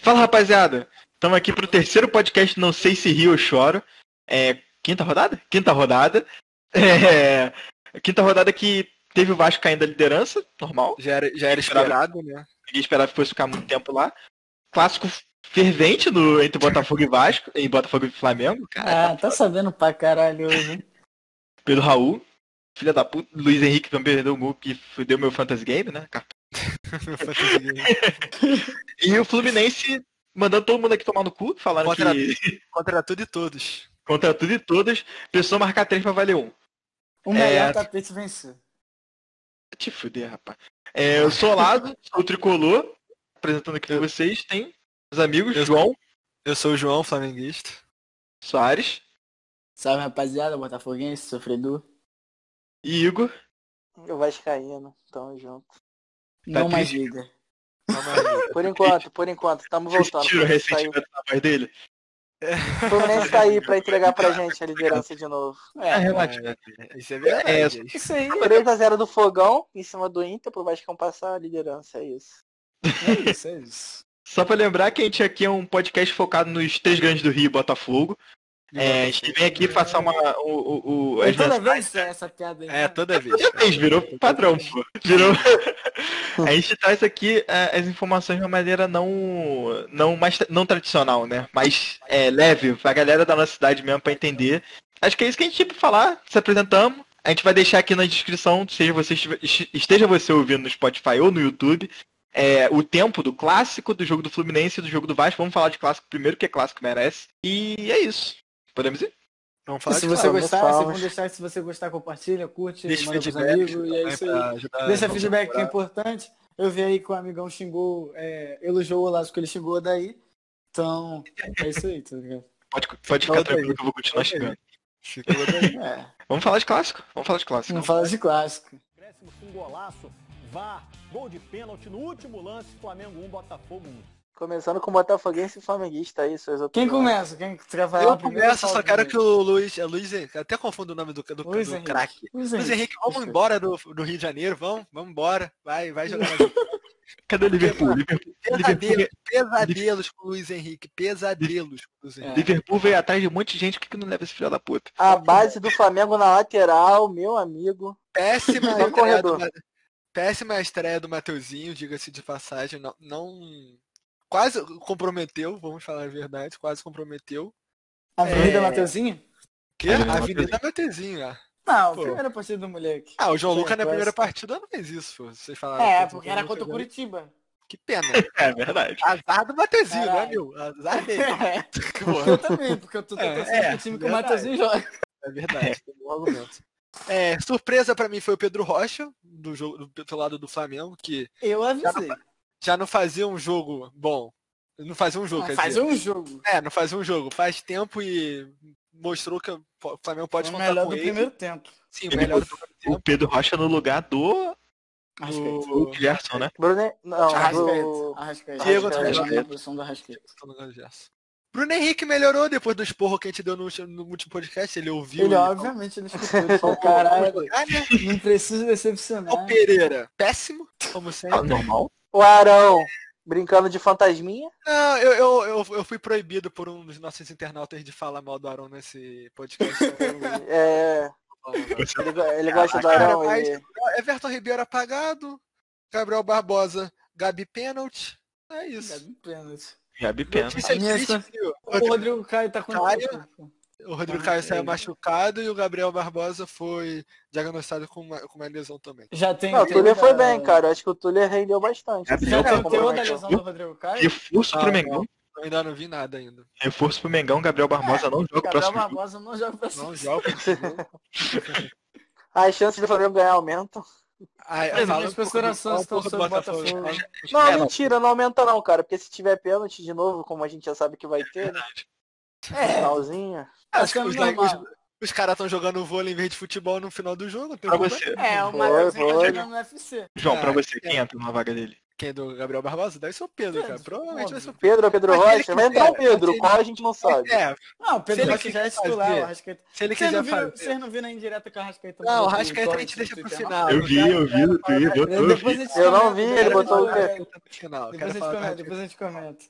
Fala rapaziada, estamos aqui pro terceiro podcast Não Sei Se Rio ou Choro. É, quinta rodada? Quinta rodada. É, quinta rodada que teve o Vasco caindo da liderança, normal. Já era, já era esperado, né? Ninguém esperava que fosse ficar muito tempo lá. Clássico fervente no, entre Botafogo e Vasco, em Botafogo e Flamengo. Cara, Ah, tá sabendo pra caralho hoje? Pedro Raul, filha da puta, Luiz Henrique também perdeu um gol que fudeu meu fantasy game, né? E o Fluminense mandando todo mundo aqui tomar no cu, falando Contra- que Contra tudo e todos. contra tudo e todas, pessoa marcar três pra valer um. O melhor É. tapete venceu. Te fuder, rapaz. É, eu sou o Lado, sou o Tricolor, apresentando aqui pra Eu- vocês, tem os amigos, Eu- João Eu sou o João, flamenguista. Soares Salve, rapaziada, botafoguense, sofredor. e Igor. O Vascaíno, tamo junto. Tá Não mais aí. Por enquanto, por enquanto, tamo Vocês voltando. tiram o tá ressentimento na voz dele? O Fluminense tá aí pra entregar pra gente a liderança de novo. É, É, relativo. Isso é verdade. Isso aí, 3x0 do Fogão em cima do Inter pro Vascão passar a liderança, é isso. é isso, é isso. Só pra lembrar que a gente aqui é um podcast focado nos três grandes do Rio e Botafogo. É, a gente vem aqui passar uma. O, o, o, É toda vez essa piada aí. É, toda vez. Toda vez, virou padrão, pô. Virou. A gente traz aqui é, as informações de uma maneira não, não, mais, não tradicional, né? Mais é, leve, pra galera da nossa cidade mesmo pra entender. Acho que é isso que a gente tinha pra falar. Se apresentamos. A gente vai deixar aqui na descrição, seja você esteja você ouvindo no Spotify ou no YouTube, é, o tempo do clássico, do jogo do Fluminense e do jogo do Vasco. Vamos falar de clássico primeiro, que clássico merece. E é isso. Podemos ir? Vamos falar se de você Vamos, gostar, vamos. vocês vão deixar, se você gostar, compartilha, curte, Deixa manda pros feedback amigos, e é isso aí. Deixa feedback que é importante. Eu vi aí que o amigão xingou, é, elogiou o Olazo que ele xingou daí. Então, é isso aí, tá ligado? Pode, pode ficar tranquilo que eu vou continuar daí. É, Vamos falar de clássico? Vamos falar de clássico. não fala de clássico. Acréscimos com golaço, VAR, gol de pênalti no último lance, Flamengo 1, Botafogo 1. Começando com o Botafoguense e Flamenguista aí, suas Quem opiniões. começa? Quem quer falar Eu começo, só quero que o Luiz. É Luiz até confundo o nome do, do, Luiz do craque. Luiz Luiz Henrique, vamos embora do, do Rio de Janeiro, vamos, vamos embora. Vai, vai jogar mais. Cadê o Liverpool? Liverpool, Liverpool, Pesadelos, pesadelos com o Luiz Henrique, pesadelos com o Luiz Henrique. Liverpool veio atrás de um monte de gente. Por que não leva esse filho da puta? A base do Flamengo na lateral, meu amigo. Péssima do, corredor. Ma- péssima estreia do Mateuzinho, diga-se de passagem. Não, não- Quase comprometeu, vamos falar a verdade, quase comprometeu. Avenida É. Mateuzinho? Que? Avenida Avenida Mateuzinho, ah. Não, Pô. primeira partida do moleque. Ah, o João Lucas na quase. primeira partida não fez isso, pô. Vocês falaram. É, que porque o era contra o Curitiba. Que pena. É verdade. Azar do Mateuzinho, né, meu? Azar dele. É, eu também, porque eu tô É, torcendo é, pro time que o verdade. Mateuzinho joga. É verdade, tem um bom argumento. É, surpresa pra mim foi o Pedro Rocha, do jogo do, do lado do Flamengo, que Eu avisei. Já não fazia um jogo bom. Não fazia um jogo, Não, quer faz dizer. um jogo. É, não fazia um jogo. Faz tempo e mostrou que o Flamengo pode o contar melhor com do ele. primeiro tempo. Sim, o Ele melhor do primeiro O tempo. Pedro Rocha no lugar do, Arrascaeta. do Gerson, né? Bruno, não. Arrascaeta. Diego. Bruno Henrique melhorou depois do esporro que a gente deu no, no último podcast. Ele ouviu. Ele, e- obviamente, ele escutou. Ele falou, caralho, Ah, não preciso decepcionar. O Pereira, péssimo, como Ah, sempre. normal. O Arão, brincando de fantasminha. Não, eu, eu, eu, eu fui proibido por um dos nossos internautas de falar mal do Arão nesse podcast. então É, ele, ele gosta do Cara, Arão. mas- Ele... Everton Ribeiro apagado, Gabriel Barbosa, Gabi pênalti. É isso. Gabi pênalti. Gabi Pena. Notícia triste? O Rodrigo Caio tá com Caio. O Rodrigo Caio saiu é. machucado e o Gabriel Barbosa foi diagnosticado com uma, com uma lesão também. Já tem Não, o da- foi bem, cara. Acho que o Túlio rendeu bastante. Gabriel Já tem o Não, da lesão do Rodrigo Caio? Reforço pro Não, Mengão. Eu ainda não vi nada ainda. Reforço pro Mengão. Gabriel Barbosa não joga o Gabriel próximo jogo. Barbosa não joga pra Não cima. joga. As chances do Flamengo ganhar aumentam. Ai, Mas as estão sobre o Botafogo. Não, É, não. mentira, não aumenta não, cara. Porque se tiver pênalti de novo, como a gente já sabe que vai ter, né? É, Finalzinho. Acho que os, normal. os, os caras estão jogando vôlei em vez de futebol no final do jogo. não tem Pra problema. você. É, o Magalhães tá jogando no UFC. João, pra Ah, você, é. quem entra na vaga dele? Quem é do Gabriel Barbosa? Deve ser o Pedro, cara. Pedro, Provavelmente vai ser o. Pedro. Pedro ou Pedro Rocha? Vai entrar o Pedro, qual a gente não sabe. É, Não, o Pedro Se ele Rocha já é quiser titular, o Arrascaeta. se ele Vocês quiser não viram, fazer. vocês não viram a indireta que o Arrascaeta Não, o mandou pro Rascaeta a gente deixa pro não? final. Eu vi, eu vi no Twitter, eu não vi, depois ele a gente botou o comenta. quê? Depois a gente comenta,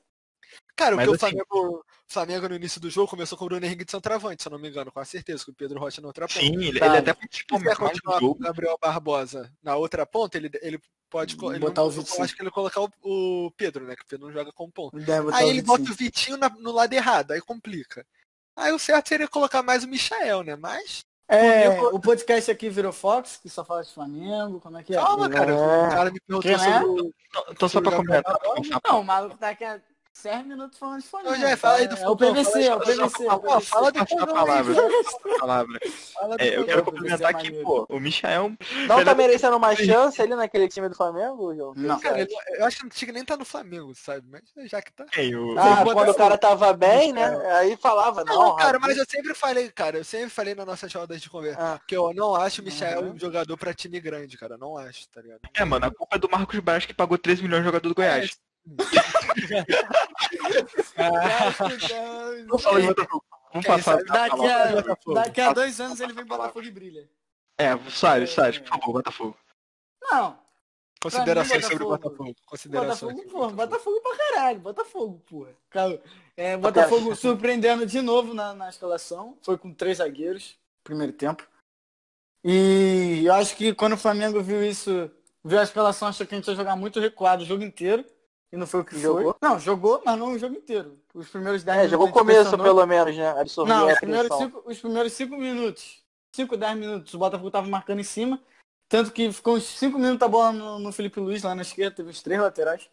Cara, o Mas que o assim- Flamengo, o Flamengo no início do jogo começou com o Bruno Henrique de centroavante, se eu não me engano, com a certeza, com o Pedro Rocha na outra ponta. Sim, ele, Tá. ele até mais do continuar com o. Gabriel Barbosa na outra ponta, ele, ele pode ele Botar não- o Vitinho. Eu acho que ele colocar o, o Pedro, né? Que o Pedro não joga como ponta. Aí o ele Vitinho. bota o Vitinho na- no lado errado, aí complica. Aí o certo seria colocar mais o Michael, né? Mas. É, o podcast aqui virou Fox, que só fala de Flamengo, como é que é? Calma, cara. É. O cara me perguntou Que, né? sobre o. Então, só pra comentar. Não, o maluco tá aqui 10 minutos falando de Flamengo. Não, já fala aí do é o futebol, PVC, é o PVC. é o fala- PVC. fala do Passar a palavra. a palavra. É, eu quero complementar você é maneiro. pô, o Michael. Não tá merecendo uma chance ali naquele time do Flamengo, João? Não. Cara, eu acho que não tinha que nem estar no Flamengo, sabe? Mas já que tá. É, o- Ah, quando o cara tava bem, né? Aí falava, Não, não, cara, mas eu sempre falei, cara, eu sempre falei nas nossas rodas de conversa, Ah. que eu não acho o Michel Uhum. um jogador pra time grande, cara. Não acho, tá ligado? É, mano, a culpa é do Marcos Braz que pagou 3 milhões de jogador do Goiás. Vamos falar de Botafogo. Vamos passar. Daqui a, Botafogo. daqui a dois anos ele vem em Botafogo e brilha. É, Soares, Soares, por favor, Botafogo. Não, Considerações mim, sobre o Botafogo. Considerações. Botafogo, porra, Botafogo pra caralho, Botafogo, porra. Cara, É, Tá Botafogo surpreendendo de novo na, na escalação, foi com três zagueiros, primeiro tempo. E eu acho que quando o Flamengo viu isso, viu a escalação, achou que a gente ia jogar muito recuado o jogo inteiro. E não foi o que Jogou? foi. Não, jogou, mas não o jogo inteiro. Os primeiros 10 É, minutos. jogou o começo pressionou. pelo menos, né? Absorveu Não, os primeiros, cinco, os primeiros cinco minutos, 5, 10 minutos, o Botafogo tava marcando em cima. Tanto que ficou uns 5 minutos a bola no, no Felipe Luiz lá na esquerda, teve uns três laterais.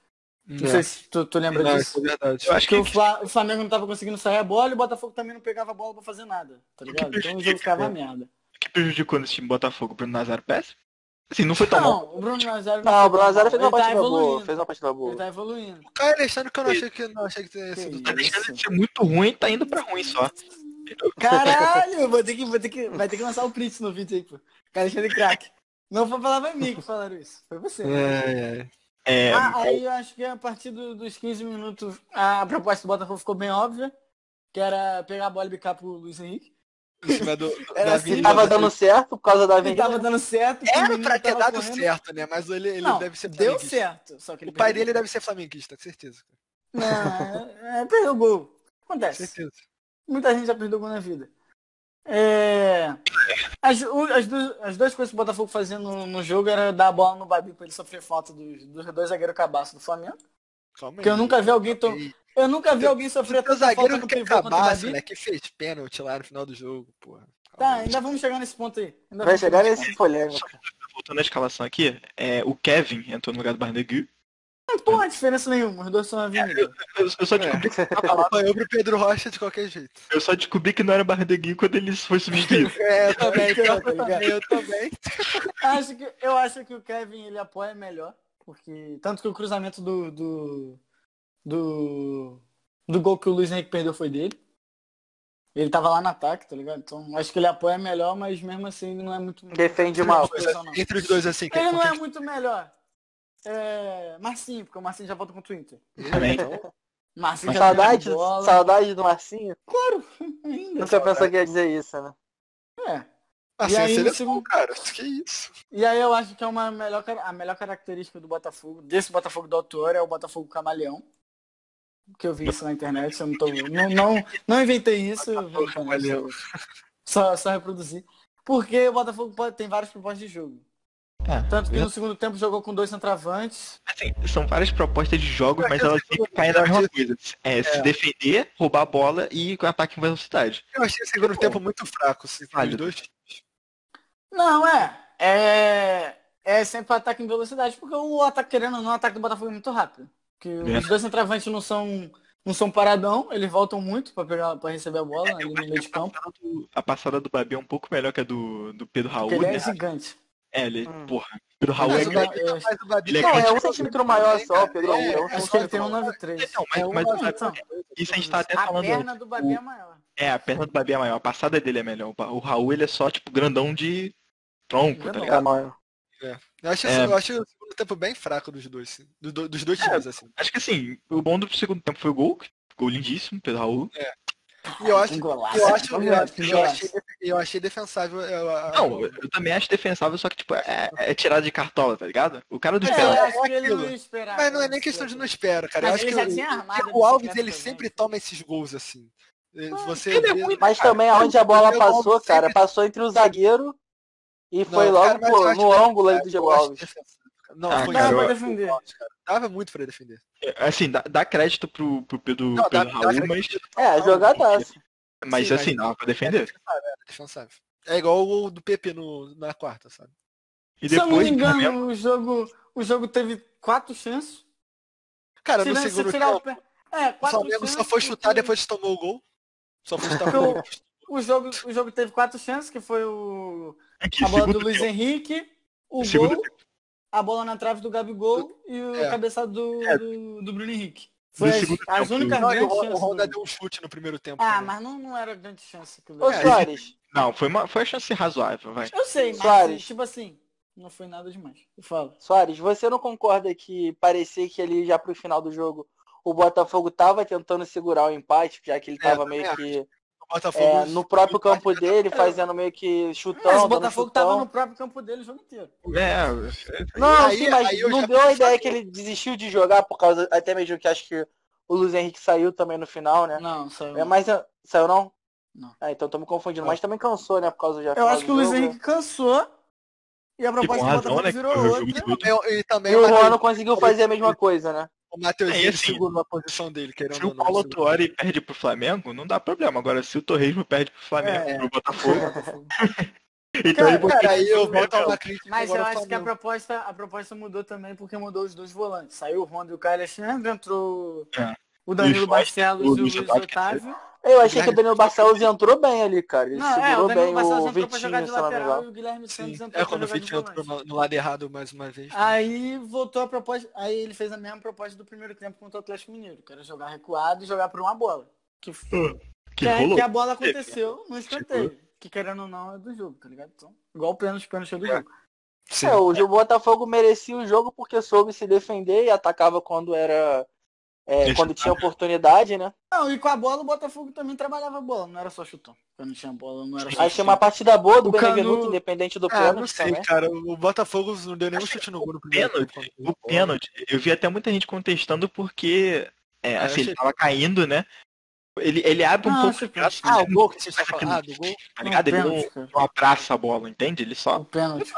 Não sei se tu, tu lembra Não, disso. isso é verdade. Eu acho Porque que o, Fla- o Flamengo não tava conseguindo sair a bola e o Botafogo também não pegava a bola pra fazer nada, tá ligado? Então o jogo ficava merda. o que prejudicou nesse time Botafogo, Bruno Nazário péssimo? Assim, não foi tão bom. Não, o Bruno Nazário Não, o Bruno Nazário fez uma Ele tá partida boa. evoluindo. Fez uma partida Ele boa. tá evoluindo. O Caio Alexandre que eu não achei que não achei que Que sido isso? tão Deixando de ser muito ruim, tá indo pra ruim só. Caralho, vou ter que, vou ter que, vai ter que lançar o print no vídeo aí, pô. Cara, deixa ele craque. Não foi palavra minha que falaram isso. Foi você. É, é. É, Ah, aí eu acho que a partir do- dos 15 minutos a proposta do Botafogo ficou bem óbvia, que era pegar a bola e bicar pro Luiz Henrique. Em cima do, Era assim. Tava dando certo por causa da Ele avenida. tava dando certo. Era pra ter dado correndo. certo, né? Mas ele, ele Não, deve ser deu certo. Só que ele O pai perdeu. dele deve ser flamenguista, certeza. Não, é, é, perdeu o gol. Acontece. Certeza. Muita gente já perdeu gol na vida. É, as, o- as, duas, as duas coisas que o Botafogo fazia no, no jogo era dar a bola no Babi pra ele sofrer falta dos, dos dois zagueiros cabaço do Flamengo. Calma. Porque eu nunca vi alguém to... Eu nunca vi alguém sofrer tanta falta zagueiro no que pivô contra o acabasse, Babi. né? Que fez pênalti lá no final do jogo, porra. Tá, ainda vamos chegar nesse ponto aí. Ainda Vai chegar nesse polêmico. voltando à escalação aqui, é, o Kevin entrou no lugar do Barnegui. Não tem diferença nenhuma, os dois são avenida. Eu, eu só descobri, Apanhou pro Pedro Rocha de qualquer jeito. eu só descobri que não era Barnegui quando ele foi substituído. É, eu também, Tá ligado? eu também. acho que, eu acho que o Kevin ele apoia melhor. Porque. Tanto que o cruzamento do. do. Do, do gol que o Luiz Henrique perdeu foi dele. Ele tava lá no ataque, tá ligado? Então acho que ele apoia melhor, mas mesmo assim ele não é muito. Defende mal. Entre os dois, assim, quem Ele não é muito melhor. É. Marcinho, porque o Marcinho já volta com o Twitter. Também. Marcinho já Saudade, saudade do Marcinho? Ainda. Nunca pensou que ia dizer isso, né? É. Assim, E aí, seleção, segundo- cara. Que isso? E aí eu acho que é uma melhor, a melhor característica do Botafogo, desse Botafogo do autor, é o Botafogo camaleão. Que eu vi isso na internet, eu não tô. Não, não, não inventei isso, eu camaleão. Só, só reproduzi. Porque o Botafogo pode, tem várias propostas de jogo. É, Tanto que no segundo tempo jogou com dois centroavantes. assim, são várias propostas de jogos, mas elas sempre caem na mesma coisa. É, se defender, roubar a bola e com ataque em velocidade. Eu achei o segundo tempo muito fraco, assim, os dois. Não, é. É, é sempre ataque em velocidade, porque o ataque, querendo ou não, o ataque do Botafogo é muito rápido. Porque É. os dois centroavantes não são, não são paradão, eles voltam muito pra, pegar, pra receber a bola ali no meio de campo. passada do- a passada do Babi é um pouco melhor que a do, do Pedro Raul, Porque ele né? é gigante. É, ele, Hum. porra. Pedro Raul Mas é o grande. Eu- Babi Ele é Não, é um centímetro maior só, Pedro. É, É, um Acho que ele tem um centímetro. 93. Não, mas, É um mas, mas- então. isso a gente tá até A falando. perna do Babi é maior. É, a perna do Babi é maior, a passada dele é melhor. O Raul ele é só, tipo, grandão de tronco, tá Grandão. ligado? É maior. Eu acho, É. eu acho o segundo tempo bem fraco dos dois, sim. Do- do- dos dois times, assim. Acho que assim, o bom do segundo tempo foi o gol. Gol lindíssimo, Pedro Raul. E eu acho, Um golaço. eu acho, eu, acho- eu achei, eu achei defensável. eu- a- Não, eu também acho defensável, só que, tipo, é, é tirado de cartola, tá ligado? O cara do É, espera. eu acho que ele aquilo. não ia esperar. Mas não é nem questão de não espera, cara. Eu Mas acho ele que já o- tinha armado o Alves ele sempre toma esses gols assim. Você é vê- muito- Mas também aonde a bola eu passou, cara, passou entre o zagueiro e foi Não, logo cara, pô, no ângulo aí do Diego Alves. cara. Não, Ah, foi cara, Dá defender. Dava muito pra defender. Assim, dá, dá crédito pro, pro Pedro, Não, dá- Pedro dá Raul, crédito mas, É, jogadaça. mas Sim, assim, dá pra defender. É defensável. É igual o gol do PP no, na quarta, sabe? E Se eu não me depois, no engano, o jogo, o jogo teve quatro chances. Cara, no Tirando- se segundo o tempo, pé- É, o quatro Flamengo só foi chutar porque depois que tomou o gol. Só foi chutar o gol. O jogo, o jogo teve quatro chances, que foi o, aqui, a bola do Luiz tempo, Henrique, o Segundo gol, a bola na trave do Gabigol e o É. cabeçado do, É. do, do Bruno Henrique. Foi as, as únicas Não, o grandes Ron- o chances. Honda do- deu um chute no primeiro tempo. Ah, também. mas não, não era grande chance. aquilo Ô ali. Soares, Não, foi uma, foi uma chance razoável, vai. Eu sei, mas Soares. tipo assim, não foi nada demais. Fala. Soares, você não concorda que parecia que ali já pro final do jogo o Botafogo tava tentando segurar o empate, já que ele É, tava também meio que Botafogo é, no próprio campo dele, fazendo meio que chutão, Mas o Botafogo chutão. tava no próprio campo dele o jogo inteiro. É, Não, Aí- sim, mas aí não deu a ideia que ele desistiu de jogar por causa, até mesmo que acho que o Luiz Henrique saiu também no final, né? Não, saiu. É, mas saiu não? Não. Ah, então tô me confundindo. Mas também cansou, né? Por causa já Eu acho que o Luiz. Henrique cansou e a proposta do Botafogo né, virou foi o jogo outra. todo. Eu- e também E o Juan não conseguiu fazer a mesma coisa, né? O Matheusinho É, assim, segurou a posição dele, querendo Se o. Paulo. Tuori perde pro Flamengo, não dá problema. Agora, se o Torresmo perde pro Flamengo, É. pro Botafogo, então ele Cara, aí eu volto uma crítica Mas agora eu ao acho que a proposta, a proposta mudou também porque mudou os dois volantes. Saiu o Ronda e o Caio Alexandre, entrou É. o Danilo Barcelos o e o Luiz Otávio. Eu achei que o Danilo Barcelos entrou bem ali, cara. Ele Não, é, segurou o Danilo bem Barcelos o entrou pra jogar Vitinho, de lateral e o Guilherme Santos Sim, entrou é quando o Vitinho entrou no, no lado errado mais uma vez. Aí voltou a proposta, aí ele fez a mesma proposta do primeiro tempo contra o Atlético Mineiro, que era jogar recuado e jogar por uma bola. Que, que que, é- rolou. que a bola aconteceu no escanteio. Que querendo ou não é do jogo, tá ligado? Então, igual o pênalti, pênalti é do jogo. Sim. É, o o Botafogo merecia o jogo porque soube se defender e atacava quando era. É, quando tinha oportunidade, né? Não, e com a bola o Botafogo também trabalhava a bola, não era só chutão. Quando não tinha bola, não era só Achei uma partida boa do O Benevenuto, independente do Ah, não pênalti sei, também. cara. O Botafogo não deu nenhum chute no gol no primeiro pênalti, tempo. o pênalti, eu vi até muita gente contestando porque, é, eu assim, ele tava caindo, né? Ele, ele abre um Ah, pouco achei de braço, Ah, o gol que você está falando. Ah, do gol? tá ligado? Ele não, pênalti, não abraça a bola, entende? Ele só O pênalti.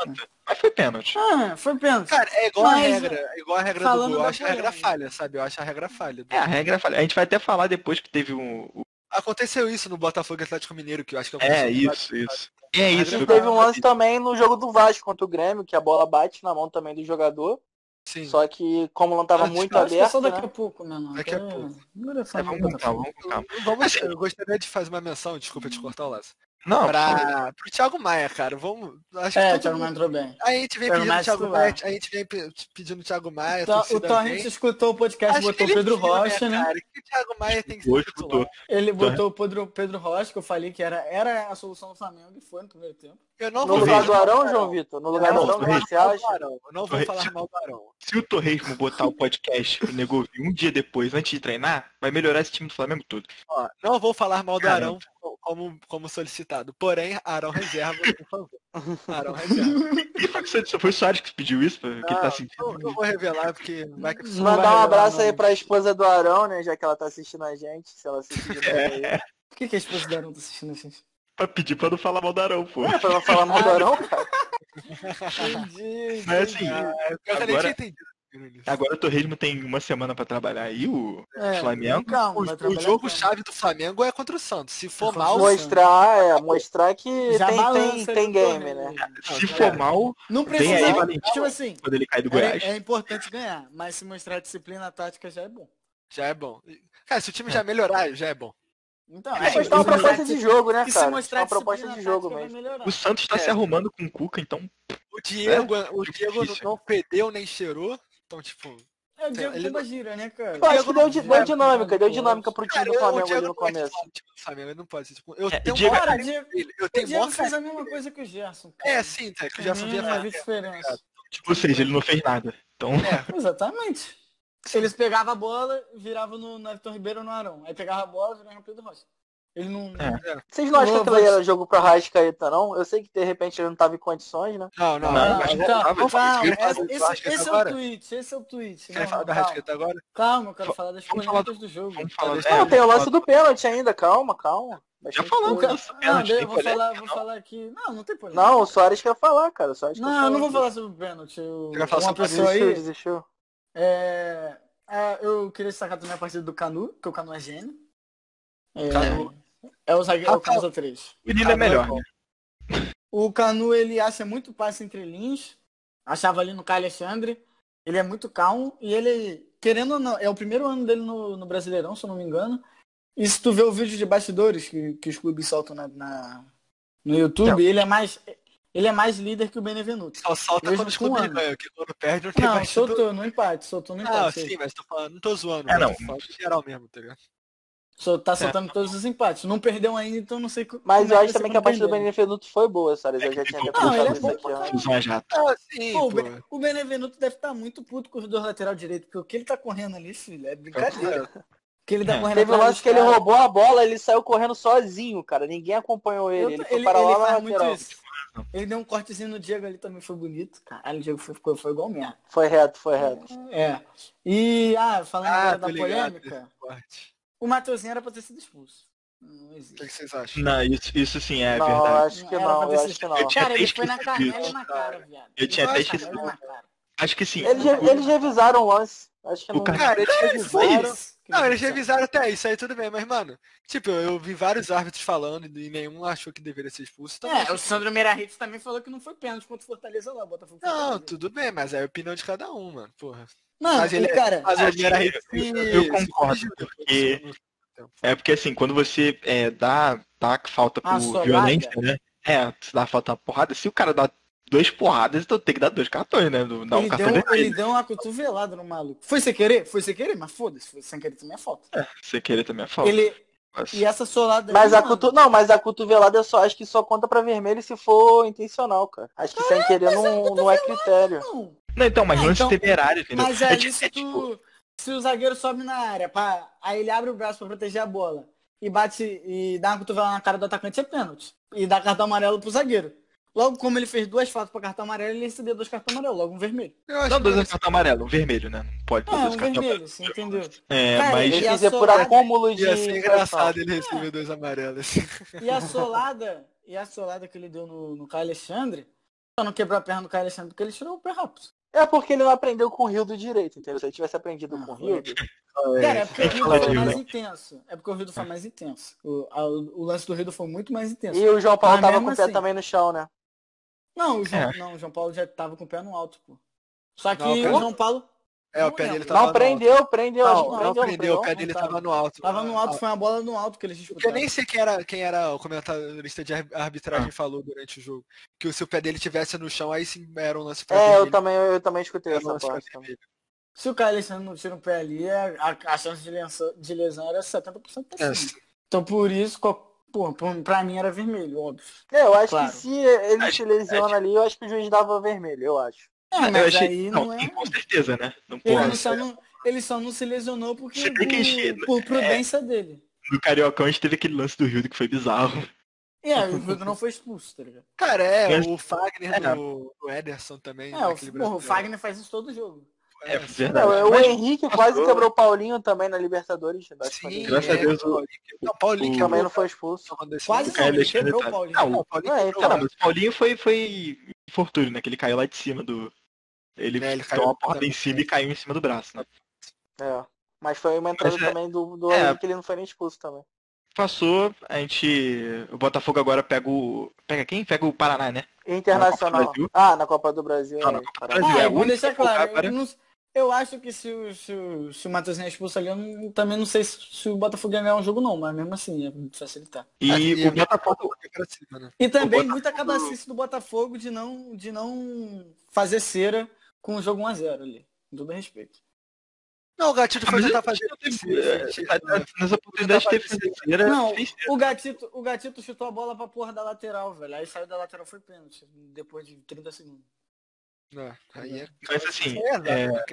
Mas foi pênalti. Ah, foi pênalti. Cara, é igual a Mas, regra. É igual a regra do gol. Eu acho a regra falha, sabe? Eu acho a regra falha. É, a regra falha. A gente vai até falar depois que teve um. Aconteceu isso no Botafogo e Atlético Mineiro, que eu acho que aconteceu É, isso, isso. É isso. Teve um lance também no jogo do Vasco contra o Grêmio, que a bola bate na mão também do jogador. Sim. Só que como não tava Acho- muito é só aberto, daqui né? a pouco, mano. Daqui a Até- pouco. É vamos com calma, Botafogo. vamos com calma. Vamos, Assim- eu gostaria de fazer uma menção, desculpa te cortar o laço. Não, Pra, pro Thiago Maia, cara. Vamos. Acho que É, o todo Thiago Maia entrou bem. A gente vem pedindo o Thiago. Maia, a gente vem pe- pedindo o Thiago Maia, a Então, o Torrent escutou o podcast, Acho que botou o Pedro viu, Rocha, né? Cara, que o Thiago Maia tem que ser Escutou, titular. escutou. Ele botou o Pedro, Pedro Rocha, que eu falei que era, era a solução do Flamengo, e foi no primeiro tempo. Eu não No vou lugar do Arão, João Vitor? No lugar Não, do Arão, o que você acha? Arão. Eu não vou falar mal do Arão. Se o Torresmo botar o podcast pro Nego ouvir um dia depois, antes de treinar, vai melhorar esse time do Flamengo todo. Ó, não vou falar mal do Caramba. Arão como, como solicitado. Porém, Arão reserva, por favor. Arão reserva. E foi, que você- foi o Soares que pediu isso? Que ele tá Não, sentindo. não, não vou revelar, porque vai que Mandar um abraço não. aí pra esposa do Arão, né? Já que ela tá assistindo a gente, se ela assistir de aí. Por que, que a esposa do Arão tá assistindo a gente? Pra pedir pra não falar mal do Arão, pô. É, pra não falar mal do Arão, cara. Entendi. Mas assim, Ah, eu nem Agora- tinha entendido. Agora o Torresmo tem uma semana pra trabalhar aí, o É, Flamengo. Calma, O, o trabalhar jogo calma. chave do Flamengo é contra o Santos. Se for o mal. Mostrar, é, mostrar que Já tem, tem, tem o game, né? Se Não, for é. mal, Não precisa, aí, Valentim. tipo assim, quando ele cai do Goiás. é, é importante ganhar, mas se mostrar disciplina tática já é bom. já é bom. Cara, se o time já melhorar, já é bom. Então, É, é, se uma proposta de jogo, né, se cara? mostrar Uma proposta de jogo mesmo. O Santos tá É. se arrumando com o Cuca, então. O Diego, o Muito Diego não, fedeu nem cheirou. Então, tipo. É o Diego Ele- gira, né, cara? Eu acho que deu, Diego deu dinâmica, deu dinâmica pro time Cara, do o Flamengo ali Diego no não é começo. Flamengo, ele não pode ser. Tipo, eu É, tenho Diego- Cara, Diego, dele, Eu o tenho Diego maior fez a mesma coisa que o Gerson. É, sim, tá, que o Gerson vinha Não havia fazendo. diferença. O Ou seja, ele não fez nada. Então, Exatamente. Eles pegavam a bola, viravam no, no Everton Ribeiro ou no Arão. Aí pegava a bola, virava no Pedro Rocha. Ele não. É. Vocês não acham que aquilo era jogo pra Rascaeta, não? Eu sei que de repente ele não tava em condições, né? Não, não. Não, não. calma, calma, quer falar esse, é o tweet, esse é o tweet. Quer Não, falar da calma. Rascaeta agora? Calma, eu quero falar das polêmicas do jogo. vamos falar. É, Não, tem o lance do pênalti ainda, calma, calma. já coisa. disso. Não, eu vou falar, vou não. falar aqui. Não, não tem polêmica. Não, o Soares quer falar, cara. O Soares quer Não, eu não vou falar sobre o pênalti. Eu- Você quer falar Uma sobre pessoa Desistiu, aí. desistiu. É, é, eu queria destacar também a partida do Canu, que o Canu é gênio. É, Canu. É o zagueiro, é o Ah, camisa 3. O é melhor, Canu né? O Canu, ele acha muito passe entre linhas. Achava ali no Caio Alexandre. Ele é muito calmo. E ele, querendo ou não, é o primeiro ano dele no, no Brasileirão, se eu não me engano. E se tu vê o vídeo de bastidores que, que os clubes soltam na, na- no YouTube, ele é mais. Ele é mais líder que o Benevenuto. Só solta Mesmo quando os clubes ganham, que quando perde não tem Não, soltou no empate, soltou no Ah, empate. sim, mas tô falando, não tô zoando. É, não. em geral mesmo, tá ligado? Só tá soltando todos os empates. Não perdeu ainda, então não sei Mas como eu é acho também que a partida do. Benevenuto foi boa, Soares. Eu É já tinha até Não, ele é bom pra a jato. Ah, sim, Pô, o, pô. Ben- o Benevenuto deve estar muito puto com os dois lateral direito, porque o que ele tá correndo ali, filho, é brincadeira. O que ele tá É. correndo Teve um lance que ele roubou a bola, ele saiu correndo sozinho, cara. Ninguém acompanhou Eu- ele. Ele ele foi para ele lá faz muito lateral. isso. Ele deu um cortezinho no Diego ali também, foi bonito. Caralho, o Diego foi, ficou, foi igual merda. Foi reto, foi reto. É. E, ah, falando Ah, agora da ligado. polêmica. O Matheusinho era pra ter sido expulso. Não O que existe. que vocês acham? Não, isso, isso sim é não, verdade. acho que não, eu acho que Eu não. tinha Cara, até ele foi na canela e na cara, viado. Eu tinha até esquecido. Acho que sim. Eles, re- eles revisaram o lance. Acho que O não. cara- Cara, eles revisaram. Não, eles revisaram até isso aí, tudo bem, mas, mano, tipo, eu vi vários árbitros falando e nenhum achou que deveria ser expulso. Então, É, o Sandro Meirahit também falou que não foi pênalti contra o Fortaleza lá, Botafogo. Não, Fortaleza. tudo bem, mas é a opinião de cada um, mano. Porra. Mano, Mas ele é- cara, Mas Ah, sim, Meirahit eu- eu concordo, porque-. É porque assim, quando você é, dá, dá falta Ah, por solada. violência, né? É, se dá falta uma porrada, se o cara dá duas porradas, então tem que dar dois cartões, né? Dá um ele, cartão deu, vermelho. ele deu uma cotovelada no maluco. Foi sem querer? Foi sem querer, mas foda-se, foi sem querer também é falta. Você querer também é falta. Ele, Mas- e essa solada Mas aí, a cotu... Não, mas a cotovelada eu só acho que só conta pra vermelho se for intencional, cara. Acho que sem querer não, não é critério. não. Não, então, mas Ah, lance então- temerário, entendeu? Mas é, tipo, se, é tipo, tu, se o zagueiro sobe na área, pá, aí ele abre o braço pra proteger a bola e bate e dá uma cotovelada na cara do atacante, é pênalti. E dá cartão amarelo pro zagueiro. Logo, como ele fez duas faltas pra cartão amarelo, ele recebia dois cartões amarelos, logo um vermelho. Eu acho não, dois é cartão amarelo, um vermelho, né? Não pode É, ter um dois cartões vermelho, você entendeu? É, Cara, mas. Ele dizer por acúmulo de. ia ser engraçado ele receber dois amarelos. assim. E a solada, e a solada que ele deu no, no Caio Alexandre, só não quebrou a perna do Caio Alexandre porque ele tirou o pé rápido. É porque ele não aprendeu com o Rio do direito, entendeu? Se ele tivesse aprendido Ah, com o. Rio, Cara, é porque o Rio foi mais Rio, intenso. É porque o Rio foi mais intenso. O, a- o lance do Rio foi muito mais intenso. E o João Paulo Mas tava com o pé assim- também no chão, né? Não, o João, É. não, o João Paulo já tava com o pé no alto, pô. Só que Não, o. João Paulo É, o Não pé dele tava Não, prendeu, prendeu. acho alto. que Não, não prendeu, prendeu, o pé dele tava. no alto. tava no alto, Ah, foi uma bola no alto que eles Eu disputaram. nem sei quem era, quem era o comentarista de ar- arbitragem falou durante o jogo. Que se o pé dele tivesse no chão, aí sim era um lance pra É, eu também, eu também escutei Era essa parte. Se o Alexandre não tira o pé ali, a, a chance de lesão, de lesão era 70% pra É, cima. Então por isso, pô, pra- mim era vermelho, óbvio. É, eu acho Claro. que se ele Acho- se lesiona ali, eu acho que o juiz dava vermelho, eu acho. É, eu mas achei. aí Não, não é. sim, com certeza, né? Não Ele, não só não, ele só não se lesionou porque Você tem que encher, por, por prudência dele. No Cariocão a gente teve aquele lance do Rio que foi bizarro. E aí, o Rildo não foi expulso, tá ligado? Cara, é, Mas- o Fagner É. do, do Ederson também. É, o, porra, o. Fagner faz isso todo jogo. É, sim. verdade. Não, o Mas- Henrique quase passou. quebrou o Paulinho também na Libertadores. foi Sim. Graças a é, Deus, o- Paulinho- Não, Paulinho o- quebrou, Também não foi expulso. Quase O não, ele quebrou o Paulinho. Não, o Paulinho Não, é. Não, mas o Paulinho foi, foi infortúnio, né? Que ele caiu lá de cima do. Ele, É, ele caiu tomou uma porrada em cima e caiu em cima do braço, né? É. Mas foi uma entrada Mas é- também do, do é. Henrique, ele não foi nem expulso também. Passou, a gente. O Botafogo agora pega o. Pega quem? Pega o Paraná, né? Internacional. Na? Ah, na Copa do Brasil. Não, é, na Copa do. Brasil. Ah, é eu vou deixar que claro. agora. Eu, não- eu acho que se o, se o, se o Matheusinho é expulso ali, eu não- também não sei se, se o Botafogo ia ganhar um jogo não, mas mesmo assim, é facilitar. E Assim, o Botafogo. é pra cima, né? E também Botafogo- muita cabacice do Botafogo de não, de não fazer cera com o jogo 1x0 ali. Com todo respeito. Não, o Gatito foi Mas tentar ele fazer ele oportunidades que teve financeira, Não, o gatito, o gatito chutou a bola pra porra da lateral, velho. Aí saiu da lateral foi pênalti, depois de 30 segundos. Não, aí é. Mas assim, é, é, né?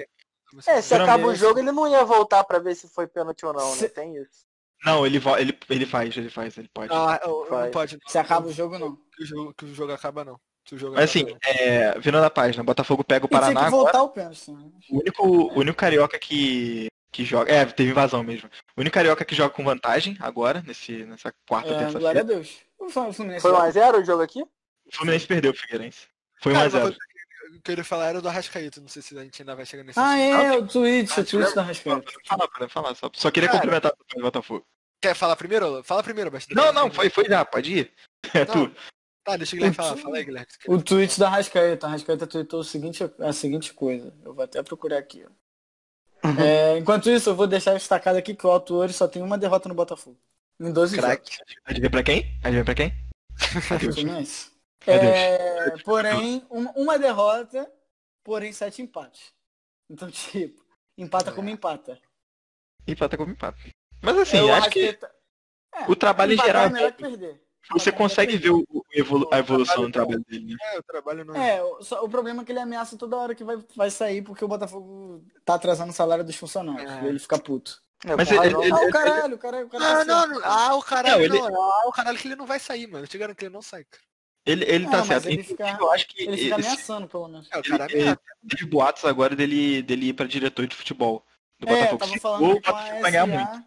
É, se acaba o jogo, ele não ia voltar pra ver se foi pênalti ou não, né? Se- Tem isso. não, ele, ele, ele faz, ele faz, ele pode. Ah, eu- eu não pode. não. Se acaba o jogo, não. Que o jogo, que o jogo acaba, não. O Mas assim, acaba, é, virando a página, Botafogo pega o Paraná que agora. voltar o pênalti. O único, o único carioca que, que joga. É, teve invasão mesmo. O único carioca que joga com vantagem agora, nesse, nessa quarta, É, glória a terça-feira. Deus. O Foi vai- 1x0 o jogo aqui? O Fluminense perdeu o Figueirense. Foi Cara, 1x0. uma coisa que eu queria falar era do Arrascaíta. Não sei se a gente ainda vai chegar nesse Ah, assunto. é, o tweet, o tweet da Podemos Rascaeta. falar, falar. Só, só queria Cara. complementar o Botafogo. Quer falar primeiro? Fala primeiro, Bastante. Não, não, foi, foi já, pode ir. É Não, tu. Tá, deixa o Guilherme O falar. Fala aí, Guilherme. O tweet da Rascaeta. A Rascaeta tweetou o seguinte, a seguinte coisa. Eu vou até procurar aqui. ó. É, enquanto isso, eu vou deixar destacado aqui que o Autor só tem uma derrota no Botafogo. Em 12 Craque. Adivinha pra quem? Adivinha pra quem? jogos. Fluminense. É, porém, uma, uma derrota, porém sete empates. Então, tipo, empata como empata. Empata como empata. Mas assim, É, o acho que Arrascaeta- É, o trabalho em geral, é melhor que perder. Você Empatar é consegue ver o, o evolu- a evolução do trabalho dele, né? É, o trabalho não. É, o, só- o problema é que ele ameaça toda hora que vai, vai sair porque o Botafogo tá atrasando o salário dos funcionários. É. E ele fica puto. É, Mas ele- ele- ah, o caralho, o caralho, o cara Ah, tá não, não. Ah, o caralho Não, ele- não. Ah, o caralho que ele não vai sair, mano. Eu te garanto que ele não sai, cara. Ele, ele tá Não, mas certo. ele fica- eu acho que Ele fica ameaçando, pelo menos. É, o cara ele- ameaça. teve boatos agora dele, dele ir pra diretor de futebol do É, Botafogo. tava Se falando for, o Botafogo vai ganhar muito.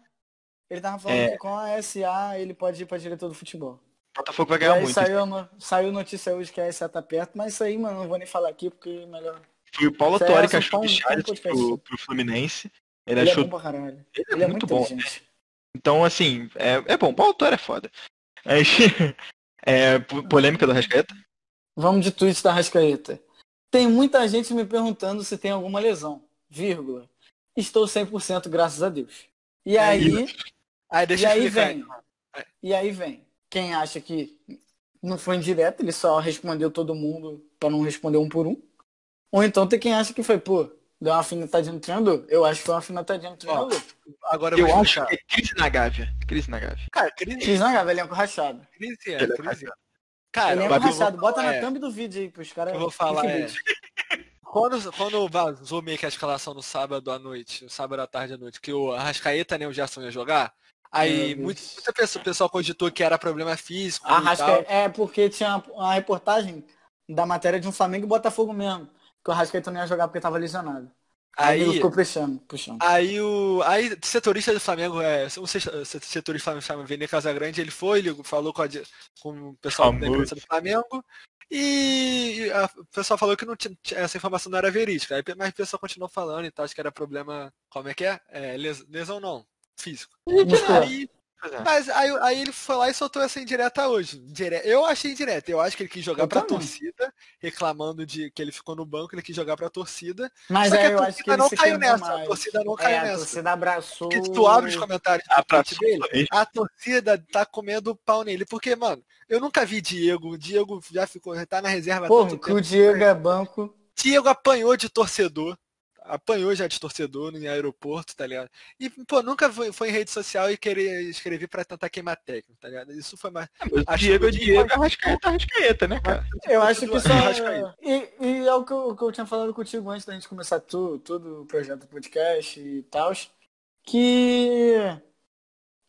Ele tava falando É. que com a SA ele pode ir pra diretor do futebol. Botafogo vai E ganhar aí muito. saiu, no- saiu notícia hoje que a SA tá perto, mas isso aí, mano, não vou nem falar aqui porque melhor. Foi o Paulo é Torre que achou o Charles pro, pro Fluminense. Ele, Ele é achou. bom pra caralho. Ele é Ele é muito muito bom. inteligente. Então, assim, é, é bom. Paulo Torre é foda. Mas, é, po- polêmica do Rascaeta? Vamos de tweets da Rascaeta. Tem muita gente me perguntando se tem alguma lesão. Vírgula. Estou 100% graças a Deus. E aí, Aí e deixa eu aí explicar. vem. E aí vem. Quem acha que não foi indireto, ele só respondeu todo mundo pra não responder um por um. Ou então tem quem acha que foi, pô, deu uma afinitadinha no treinador. Eu acho que foi uma afinitadinha no treinador. Agora eu Eu vou acho que é crise na Gávea. Crise na Gávea. Cara, crise, Cris não, velho, elenco rachado. crise é, é crise é. Cara, Elenco vou rachado. Bota falar na é- thumb do vídeo aí pros caras. Eu vou falar, é. Quando, quando vazou meio que a escalação no sábado à noite, no sábado à tarde à noite, que o Arrascaeta nem o Gerson ia jogar, aí Deus. muita pessoa, o pessoal cogitou que era problema físico e Arrasca... tal. É porque tinha uma reportagem da matéria de um Flamengo e Botafogo mesmo. Que o Arrascaeta não ia jogar porque tava lesionado. Aí, Aí, ficou puxando, puxando. aí o aí, setorista do Flamengo, é, um se- setorista do Flamengo Vene Casagrande, ele foi, ele falou com, a com o pessoal da Famoso. imprensa do Flamengo e a- o pessoal falou que não tinha, essa informação não era verídica. Aí, mas o pessoal continuou falando e tal, acho que era problema, como é que é? é les- lesão não, físico. Aí, é. Mas aí, aí ele foi lá e soltou essa indireta hoje. Dire- Eu achei indireta. Eu acho que ele quis jogar Eu pra também. torcida, reclamando de que ele ficou no banco, ele quis jogar pra torcida. Mas Só que a eu acho que torcida ele não se caiu nessa. A mais. torcida não É, caiu a nessa. torcida abraçou. Porque tu abre os comentários do tweet Abraçou dele, a torcida tá comendo pau nele. Porque, mano, eu nunca vi Diego. O Diego já ficou, já tá na reserva tanto que o. Diego é banco. Diego apanhou de torcedor. Apanhou já de torcedor no aeroporto, tá ligado? E, pô, nunca foi, foi em rede social e querer escrever pra tentar queimar técnico, tá ligado? Isso foi mais. Mas o Acho Diego é que- Diego, Arrascaeta é Arrascaeta, né, cara? Eu acho que só. E, e é o que, eu, que eu tinha falado contigo antes da gente começar tu, todo o projeto do podcast e tal. Que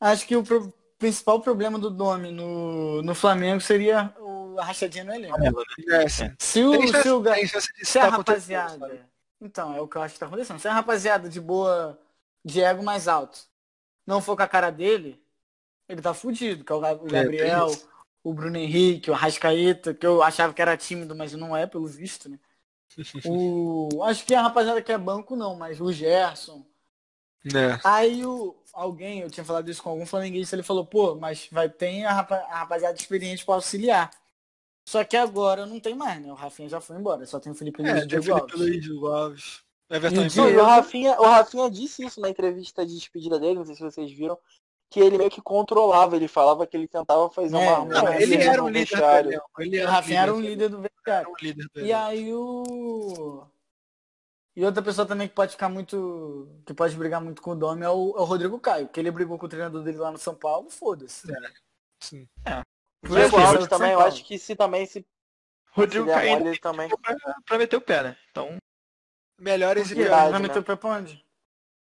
acho que o pro- principal problema do nome no, no Flamengo seria o arrastadinha no elenco. É, sim. Se o, se o, se a tá rapaziada. Então, é o que eu acho que tá acontecendo. Se a rapaziada de boa, de ego mais alto, não for com a cara dele, ele tá fudido. Que é o tem Gabriel, isso. o Bruno Henrique, o Arrascaeta, que eu achava que era tímido, mas não é, pelo visto, né? O, acho que a rapaziada que é banco não, mas o Gerson. É. Aí o, alguém, eu tinha falado isso com algum flamenguista, ele falou, pô, mas vai ter a, rapa- a rapaziada experiente para auxiliar. Só que agora não tem mais, né? O Rafinha já foi embora, só tem o Felipe Luiz É, e o Diego Alves. Luiz, Diego Alves. Everton E o e Diego- o Rafinha, o Rafinha disse isso na entrevista de despedida dele, não sei se vocês viram, que ele meio que controlava, ele falava que ele tentava fazer É, uma não, ele Sim, era um líder do. Ele O era Rafinha era um líder, do vestiário. um E aí o. E outra pessoa também que pode ficar muito. que pode brigar muito com o Domi é o, é o Rodrigo Caio, que ele brigou com o treinador dele lá no São Paulo, foda-se. Sim. O Por Diego isso, Alves também, eu acho que se também se Rodrigo Se mole, ele também. pra, pra meter o pé, né? Então, Melhores e piores. Vai né? meter o pé pra onde?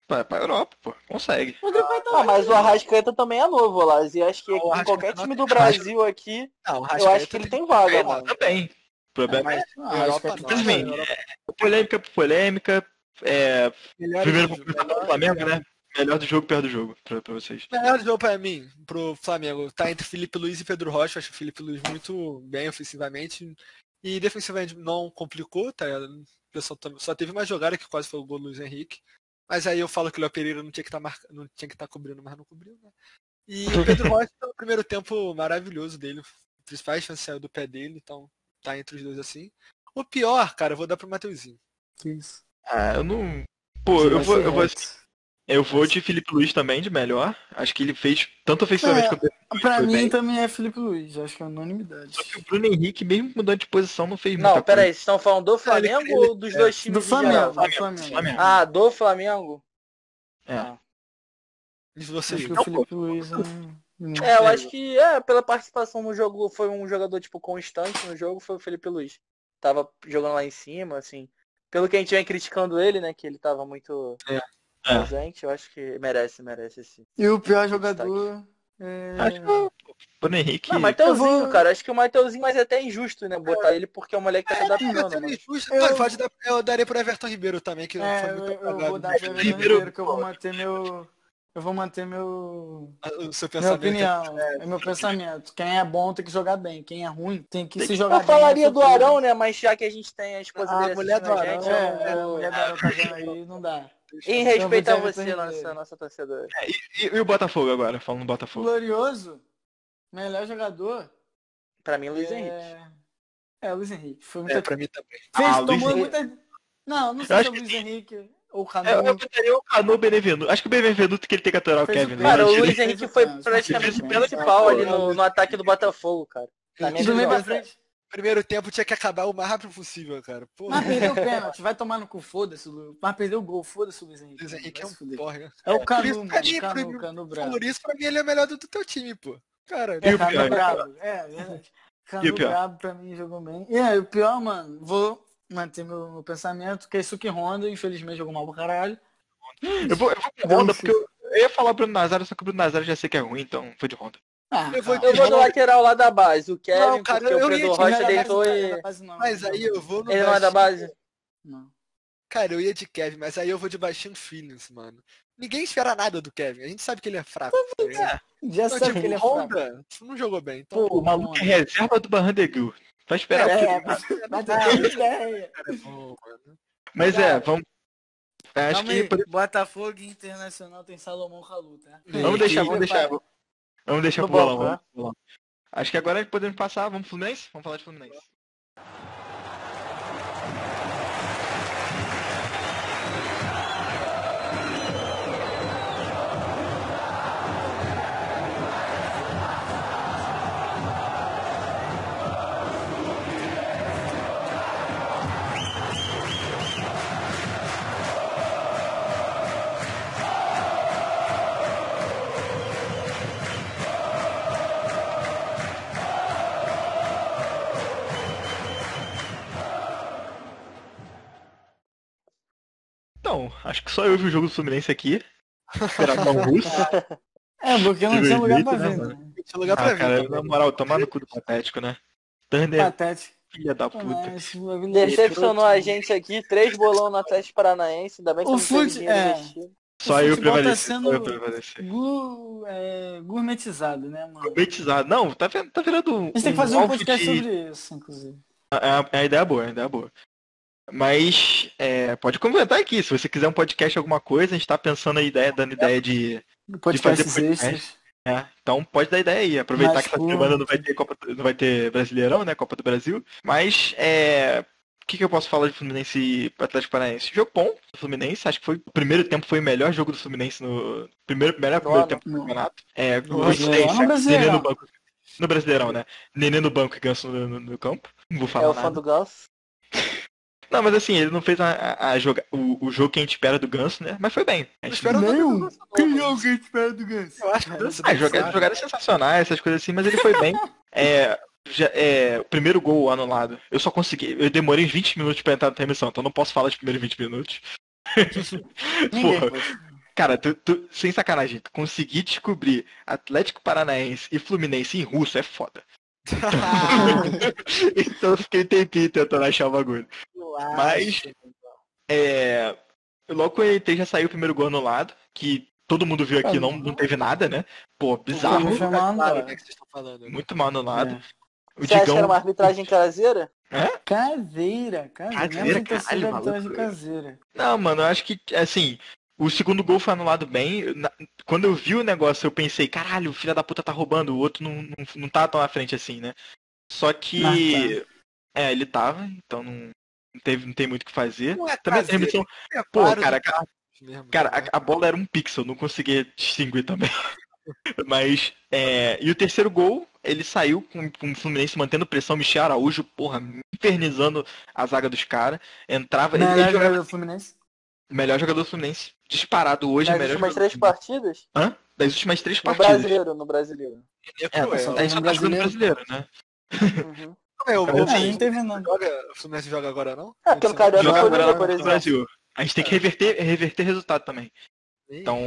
pra, pra Europa, pô, consegue. O Rodrigo Caio tá Ah, mas o Arrascaeta também é novo, Las. E acho que O em Arrascaeta qualquer não time tem do Brasil aqui, Não, o eu acho que ele tem vaga, mano. Também. O problema é, Ah, não. Infelizmente, Europa- polêmica por polêmica. É, primeiro do jogo. começar pelo Flamengo, né? Melhor do jogo, pior do jogo, pra, pra vocês. Melhor jogo pra mim, pro Flamengo, tá entre Felipe Luiz e Pedro Rocha. Acho o Felipe Luiz muito bem ofensivamente. E defensivamente não complicou, tá? O tam- só teve uma jogada que quase foi o gol do Luiz Henrique. Mas aí eu falo que o Léo Pereira não tinha que estar marca... não tinha que estar cobrindo, mas não cobriu, né? E o Pedro Rocha no primeiro tempo maravilhoso dele. As principais chances saiu do pé dele, então tá entre os dois assim. O pior, cara, eu vou dar pro Mateuzinho. Que isso. Ah, eu não. Pô, eu vou, eu vou. Eu vou de Felipe Luiz também, de melhor. Acho que ele fez tanto ofensivamente É, quanto Pra mim bem. também é Felipe Luiz, acho que é unanimidade. Só que o Bruno Henrique, mesmo mudando de posição, não fez Não, muita pera aí, coisa. vocês estão falando do Flamengo ele- ou dos dois Do times em Flamengo, do Flamengo. Flamengo. Ah, do Flamengo? É. Ah. E você, Acho que o Felipe Luiz é... É, eu acho que é, pela participação no jogo, foi um jogador, tipo, constante no jogo, foi o Felipe Luiz. Tava jogando lá em cima, assim. Pelo que a gente vem criticando ele, né, que ele tava muito É. presente, eu acho que merece, merece sim. E o pior jogador é... Acho que o Bruno Henrique. Não, Mateuzinho, Eu vou- cara, acho que o Mateuzinho, mas é até injusto, né, botar ele porque o moleque tá se adaptando, Sendo né? injusto, Eu- não, pode dar, eu daria pro Everton Ribeiro também, que É, foi eu, muito eu apagado. vou dar pro Everton Ribeiro, Ribeiro que eu vou manter meu... Eu vou manter meu... O seu Minha pensamento. opinião, é meu pensamento. Quem é bom tem que jogar bem, quem é ruim tem que se jogar Eu bem. falaria é do. Arão, né, mas já que a gente tem a esposa Ah, dele a mulher do Arão, gente, É, eu é, a mulher da Arão tá vendo aí, não dá. Em respeito a você, nossa, nossa torcedora. E, e o Botafogo agora, falando do Botafogo. Glorioso, melhor jogador. Pra mim, Luiz Henrique. é... É, Luiz Henrique. Foi muita... É, pra mim também. Fez, Ah, Luiz tomou Henrique. muita... Não, não sei se é acho o que Luiz Henrique ou o É, Canu. Eu, eu botaria o Canu ou o Benevenuto. Acho que o Benevenuto que ele tem que aturar o Fez o Kevin, né? Cara, o Luiz Henrique foi praticamente fez o pênalti de pau ali no, no ataque do Botafogo, cara. Minha Do meio pra frente. Primeiro tempo tinha que acabar o mais rápido possível, cara. Pô, Mas perdeu o pênalti, vai tomar no cu, foda-se, Lu. Mas perdeu o gol, foda-se o Luiz Henrique. Luiz Henrique é um porra. né? É o Canu, isso, mano. Canu, por- Canu bravo. Por isso, pra mim, ele é o melhor do, do teu time, pô. Cara, É, Canu bravo. É, é verdade. Canu o pior? bravo pra mim jogou bem. E aí, o pior, mano, vou manter meu, meu pensamento, que é Suki Honda, infelizmente jogou mal pra caralho. Eu vou, eu vou com Honda porque eu, eu ia falar Bruno Nazário, só que o Bruno Nazário já sei que é ruim, então foi de Honda. Ah, Eu vou-. Eu vou do lateral lá da base, o Kevin, Não, cara, porque eu o Pedro Rocha Não é deitou e... não é base, não. Mas aí eu vou no Ele não é da base? Não. Cara, eu ia de Kevin, mas aí eu vou de baixinho Feelings, mano. Ninguém espera nada do Kevin. A gente sabe que ele é fraco. tá ligado? Já Então, sabe tipo, que ele é fraco. Honda não jogou bem. Então, Pô, o maluco é reserva do Barrandegul. Vai esperar É, o mas mas é bom, mano. Mas é, vamos. Acho Calma que aí, Botafogo e Internacional tem Salomão Kalu, tá? Vamos deixar, vamos deixar. Vamos deixar No pro bolão, bolão. Acho que agora podemos passar, vamos pro Fluminense? Vamos falar de Fluminense. Então, acho que só eu vi o jogo do Fluminense aqui. Esperava um russo. É, porque não tinha lugar pra né, ver, mano? né? Tinha lugar pra Ah, cara, ver. na moral, tomar no cu do patético, né? Turner, Patético. filha da puta. mas bagulho é Decepcionou escroto, a gente aqui, três bolão no Atlético Paranaense, ainda bem que O não teve fute- dinheiro é. investido. Só o eu tá prevaleci. sendo- Só eu prevaleci. Gu- é, gourmetizado, né, mano? Gourmetizado. Não, tá, vendo- tá virando um. A gente tem que fazer um podcast de- sobre isso, inclusive. É, é a ideia boa, é a ideia boa. Mas é, pode comentar aqui, se você quiser um podcast alguma coisa, a gente tá pensando a ideia, dando ideia de. Podcasts fazer podcast. É, então pode dar ideia aí. Aproveitar Mais que essa semana não vai ter Copa, não vai ter Brasileirão, né? Copa do Brasil. Mas é. O que, que eu posso falar de Fluminense e Atlético Paranaense? Jogo bom do Fluminense, acho que foi o primeiro tempo foi o melhor jogo do Fluminense no primeiro, melhor primeiro tempo do campeonato. É, No coincidência, Brasileirão, no no banco. No Brasileirão, né? Nenê no banco e Ganso no, no- no campo. Não vou falar É o nada. fã do Ganso. Não, mas assim, ele não fez a, a- a joga, o, o jogo que a gente espera do Ganso, né? Mas foi bem. A gente espero Não, que jogo que a gente espera do Ganso? Eu acho que Ah, jogadas, jogadas sensacionais, essas coisas assim, mas ele foi bem. É, já, é, o primeiro gol anulado. Eu só consegui. Eu demorei uns 20 minutos pra entrar na transmissão, então não posso falar dos primeiros 20 minutos. Porra. Cara, tu, tu- sem sacanagem, tu conseguir descobrir Atlético Paranaense e Fluminense em russo é foda. então eu fiquei tempinho tentando achar o bagulho. Mas, é, logo que eu entrei já saiu o primeiro gol anulado, que todo mundo viu aqui, não, não teve nada, né? Pô, bizarro, Foi mal anulado. o que é que vocês estão falando? muito mal anulado. É. O Você acha que era Digão, uma arbitragem caseira? Caseira, caseira. Caseira, torcida caralho, maluco. caseira. não, mano, eu acho que, assim, o segundo gol foi anulado bem. Na- Quando eu vi o negócio, eu pensei, caralho, o filho da puta tá roubando, o outro não, não, não tá tão à frente assim, né? Só que, Ah, é, ele tava, então não, não teve, não tem muito o que fazer. Não é Também a transmissão, é pô, cara, do árbitro mesmo, Cara, né? a, a bola era um pixel, não conseguia distinguir também. Mas, é, e o terceiro gol, ele saiu com, com o Fluminense mantendo pressão, Michel Araújo, porra, infernizando a zaga dos caras. Entrava, ele, Melhor ele jogava jogador do Fluminense. melhor jogador do Fluminense, disparado hoje, Nas melhor últimas jogador três partidas? Hã? Das últimas três No partidas. brasileiro, no brasileiro. É É, cruel. só a gente só tá jogando brasileiro, né? Uhum. É, o, É, o, Ah, nada. joga, o Fluminense joga agora não? É, porque no Carioca Joga foi agora por no exemplo. Brasil. A gente tem que reverter, reverter resultado também. Então,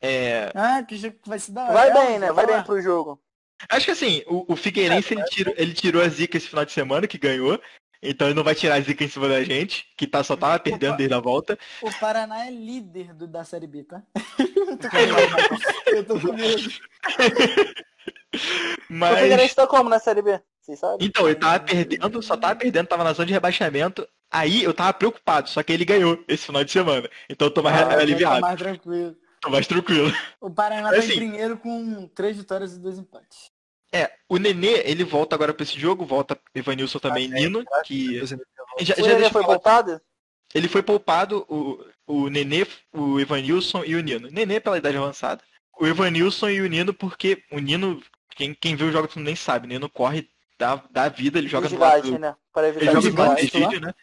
é, Ah, que jogo que vai se dar. Vai É, bem, né? Vai bem pro jogo. Acho que assim, o, o Figueirense ele, tirou, ele tirou a zica esse final de semana, que ganhou. Então ele não vai tirar a zica em cima da gente, que tá, só tava perdendo desde a volta. O Paraná é líder do, da Série B, tá? Eu tô com medo. Eu tô com medo. O Mas. Figueirense tá como na Série B? Vocês sabem? Então, ele tava perdendo, só tava perdendo, tava na zona de rebaixamento. Aí eu tava preocupado, só que ele ganhou esse final de semana. Então eu tô mais Ah, então tá aliviado, mais tranquilo. tô mais tranquilo. O Paraná tá Assim- em primeiro com três vitórias e dois empates. É, o Nenê, ele volta agora pra esse jogo, volta Evanilson também, Nino, que já, O já Nenê foi poupado? Ele foi poupado, o, o Nenê, o Evanilson e o Nino. Nenê pela idade avançada. O Evanilson e o Nino, porque o Nino, quem, quem viu o jogo Fluminense sabe, o Nino corre, dá, dá vida, ele joga no lado né? Para Ele joga no Digão lado Egídio, né?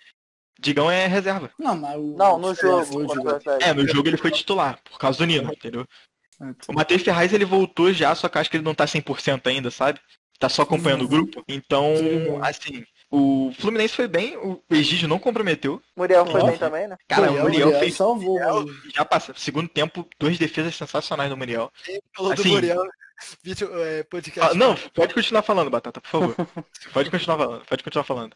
Digão é reserva. Não, mas o. Não, no é, jogo. É, no jogo ele foi titular, por causa do Nino, entendeu? Tá. O Matheus Ferraz, ele voltou já, só que acho que ele não tá 100% ainda, sabe? Tá só acompanhando o grupo. Então, Sim. assim, o Fluminense foi bem, o Egídio não comprometeu. Muriel foi Ó. bem também, né? Cara, Muriel, o Muriel Muriel fez salvou. mano. já passa. Segundo tempo, duas defesas sensacionais do Muriel. Falou do Assim- Muriel, vídeo, é, podcast. Ah, não, pode continuar falando, Batata, por favor. pode continuar falando, pode continuar falando.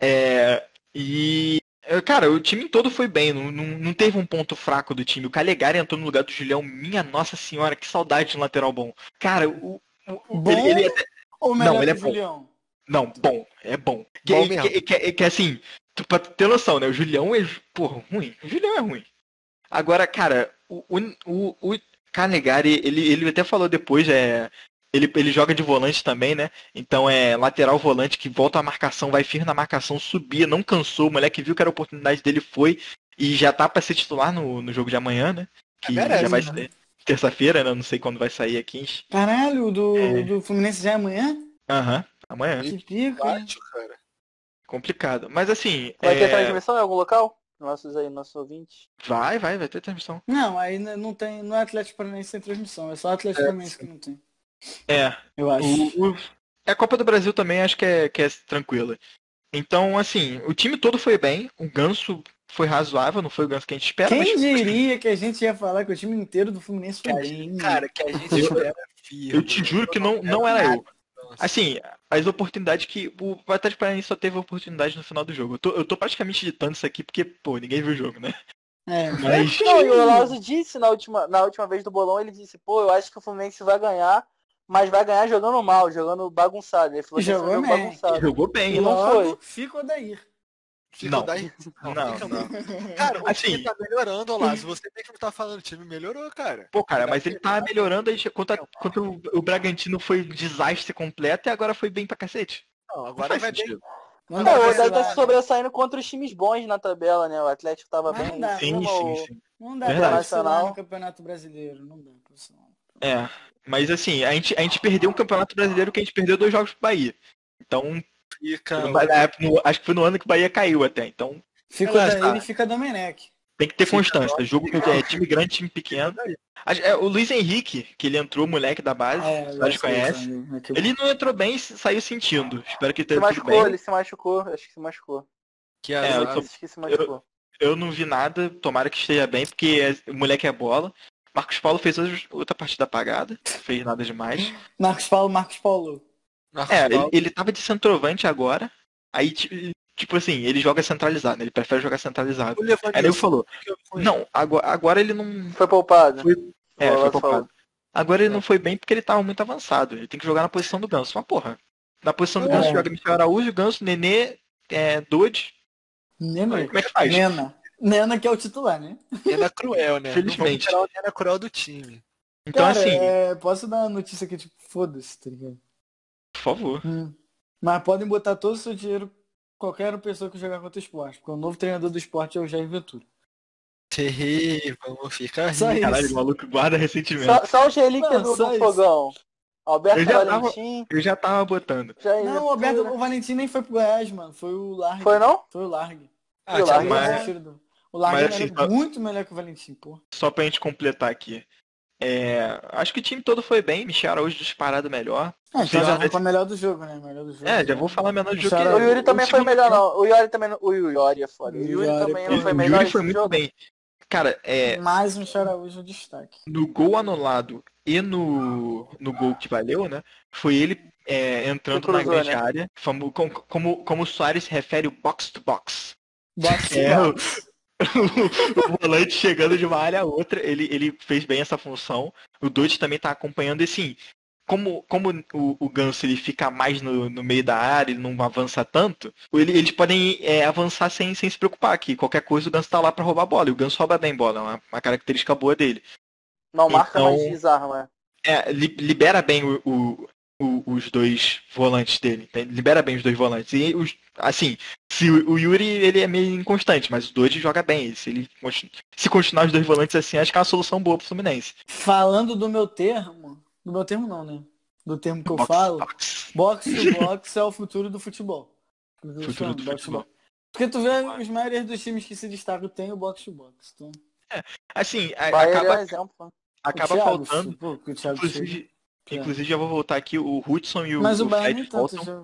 É, e, é, cara, o time todo foi bem, não, não, não teve um ponto fraco do time. O Calegari entrou no lugar do Julião, minha nossa senhora, que saudade de um lateral bom. Cara, o, o- Bom? ele, ele até- Ou melhor Não, ele é bom. Julião? Não, bom, é bom. Que, Bom que- mesmo. que- que- que, assim, tu- pra ter noção, né? O Julião é, porra, ruim. O Julião é ruim. Agora, cara, o, o, o Calegari, ele, ele até falou depois, é. Ele, ele joga de volante também, né? Então é lateral volante que volta à marcação, vai firme na marcação, subia, não cansou. O moleque viu que era a oportunidade dele, foi. E já tá pra ser titular no, no jogo de amanhã, né? Que merece, já vai né? ser terça-feira, né? Não sei quando vai sair aqui. Caralho, o do, É. do Fluminense já é amanhã? Aham, amanhã. Que pico, cara. Complicado. Mas assim. Vai ter é, transmissão em algum local? Nossos aí, nossos ouvintes. Vai, vai, vai ter transmissão. Não, aí não tem. Não é Atlético Paranaense sem transmissão, é só Atlético Paranaense que não tem. É, Eu acho. o, o- a Copa do Brasil também acho que é, que é tranquila. Então, assim, o time todo foi bem, o Ganso foi razoável, não foi o Ganso que a gente espera, Quem mas diria que a gente ia falar que o time inteiro do Fluminense foi bem? Cara, que a gente espera eu te juro que não, não era eu. Assim, as oportunidades que. O Atlético Paranaense só teve oportunidade no final do jogo. Eu tô, eu tô praticamente editando isso aqui porque, pô, ninguém viu o jogo, né? É. Mas. Não, e o Lauso disse na última, na última vez do bolão, ele disse, pô, eu acho que o Fluminense vai ganhar, mas vai ganhar jogando mal, jogando bagunçado. Ele falou que Jogou jogo bem. bagunçado. Jogou bem. E não Logo, foi. Fica o Odair. Fica Não. daí- Não, fica- não. Cara, o Assim- time tá melhorando, Olás. Você tem que não tá falando, o time melhorou, cara. Pô, cara, mas ele tá melhorando aí contra, contra o, o Bragantino foi um desastre completo e agora foi bem pra cacete. Não, Não agora faz vai bem. sentido. Não Não, dá o Odair tá se sobressaindo contra os times bons na tabela, né? O Atlético tava Mas bem não dá. Sim, sim, o- sim. Não dá Verdade. pra vacilar no Campeonato Brasileiro. Não dá pra vacilar. É, mas assim, a gente, a gente perdeu um campeonato brasileiro que a gente perdeu dois jogos pro Bahia. Então, Época, no- acho que foi no ano que o Bahia caiu até. Então, Fica o Relaxa. Odair e fica Domenech. Tem que ter constância. Jogo é time grande, time pequeno. É, O Luiz Henrique, que ele entrou, moleque da base, É, a gente gosto conhece. que- Ele não entrou bem e saiu sentindo. Espero que Se tenha tudo machucou, bem. ele se machucou. Acho que se machucou. Que É, eu tô- Acho que se machucou. Eu não vi nada, tomara que esteja bem, porque é- o moleque é bola. Marcos Paulo fez hoje outra partida apagada, não fez nada demais. Marcos Paulo, Marcos Paulo. É, ele, ele tava de centroavante agora, aí ti- tipo assim, ele joga centralizado, né? ele prefere jogar centralizado. Levanilson, Aí ele falou, não, agora, agora ele não. Foi poupado. Foi- É, foi poupado. Agora ele É. não foi bem porque ele tava muito avançado. Ele tem que jogar na posição do Ganso. Mas porra, na posição do É. Ganso joga Michel Araújo, Ganso, Nenê, é, Dodge. Nena. Como é que faz? Nena. Nena que é o titular, né? Nena cruel, né? Felizmente. Nena cruel do time. Então Cara, assim, é, posso dar uma notícia aqui, tipo, foda-se, tá ligado? Por favor. Hum. Mas podem botar todo o seu dinheiro qualquer pessoa que jogar contra o esporte, porque o novo treinador do esporte é o Jair Ventura. Terrível, fica Só rico. Caralho, o maluco guarda ressentimento. Só, só o relíquia Não, do, só do isso. fogão. Alberto Eu já tava- Valentim. Eu já tava botando. Jair Não, o Alberto, Ventura. o Valentim nem foi pro Goiás, mano. Foi o Largue. Foi não? Foi o Largue. Ah, Eu tinha acho, mas- O, o Largue mas, era assim, só- muito melhor que o Valentim, pô. Só pra gente completar aqui. É, acho que o time todo foi bem, Michel Araújo disparado melhor. Ah, então já vou pra melhor do jogo, né? Melhor do jogo. É, já vou falar menor de jogo. Michel O Araújo. Yuri também o foi melhor não. O Yuri também não. O Yuri é foda. O O Yuri Yuri, também não foi O melhor Yuri esse foi muito jogo. bem. Cara, é, Mais um Charaújo destaque. no gol anulado e no, no gol que valeu, né? Foi ele é, entrando Que na cruzou, grande né? área. Como, como, como, o Soares refere o box to box. Boxe, É, o, boxe. o volante chegando de uma área a outra, ele, ele fez bem essa função. O Dodge também tá acompanhando, e assim, como, como o, o Ganso ele fica mais no, no meio da área, ele não avança tanto, ele- eles podem é, avançar sem, sem se preocupar, que qualquer coisa o Ganso tá lá pra roubar a bola, e o Ganso rouba bem bola, é uma, uma característica boa dele. Não marca, Então- mas desarma. É, li- libera bem o, o- o- os dois volantes dele, entende? libera bem os dois volantes. E os, assim, se o, o Yuri ele é meio inconstante, mas o Dodge joga bem. Se ele se continuar os dois volantes assim, acho que é uma solução boa pro Fluminense. Falando do meu termo, do meu termo não, né? Do termo que eu Box, falo, box. box to box é o futuro do futebol. Futuro chamo, do box to futebol. box. Porque tu vê os maiores dos times que se destacam tem o box to box. Então, Assim, a- é um acaba, exemplo. acaba o Thiago, faltando. pô, que o Thiago chega. Inclusive, É. inclusive, já vou voltar aqui, o Hudson e o, Mas o o Fred tanto. voltam, Já...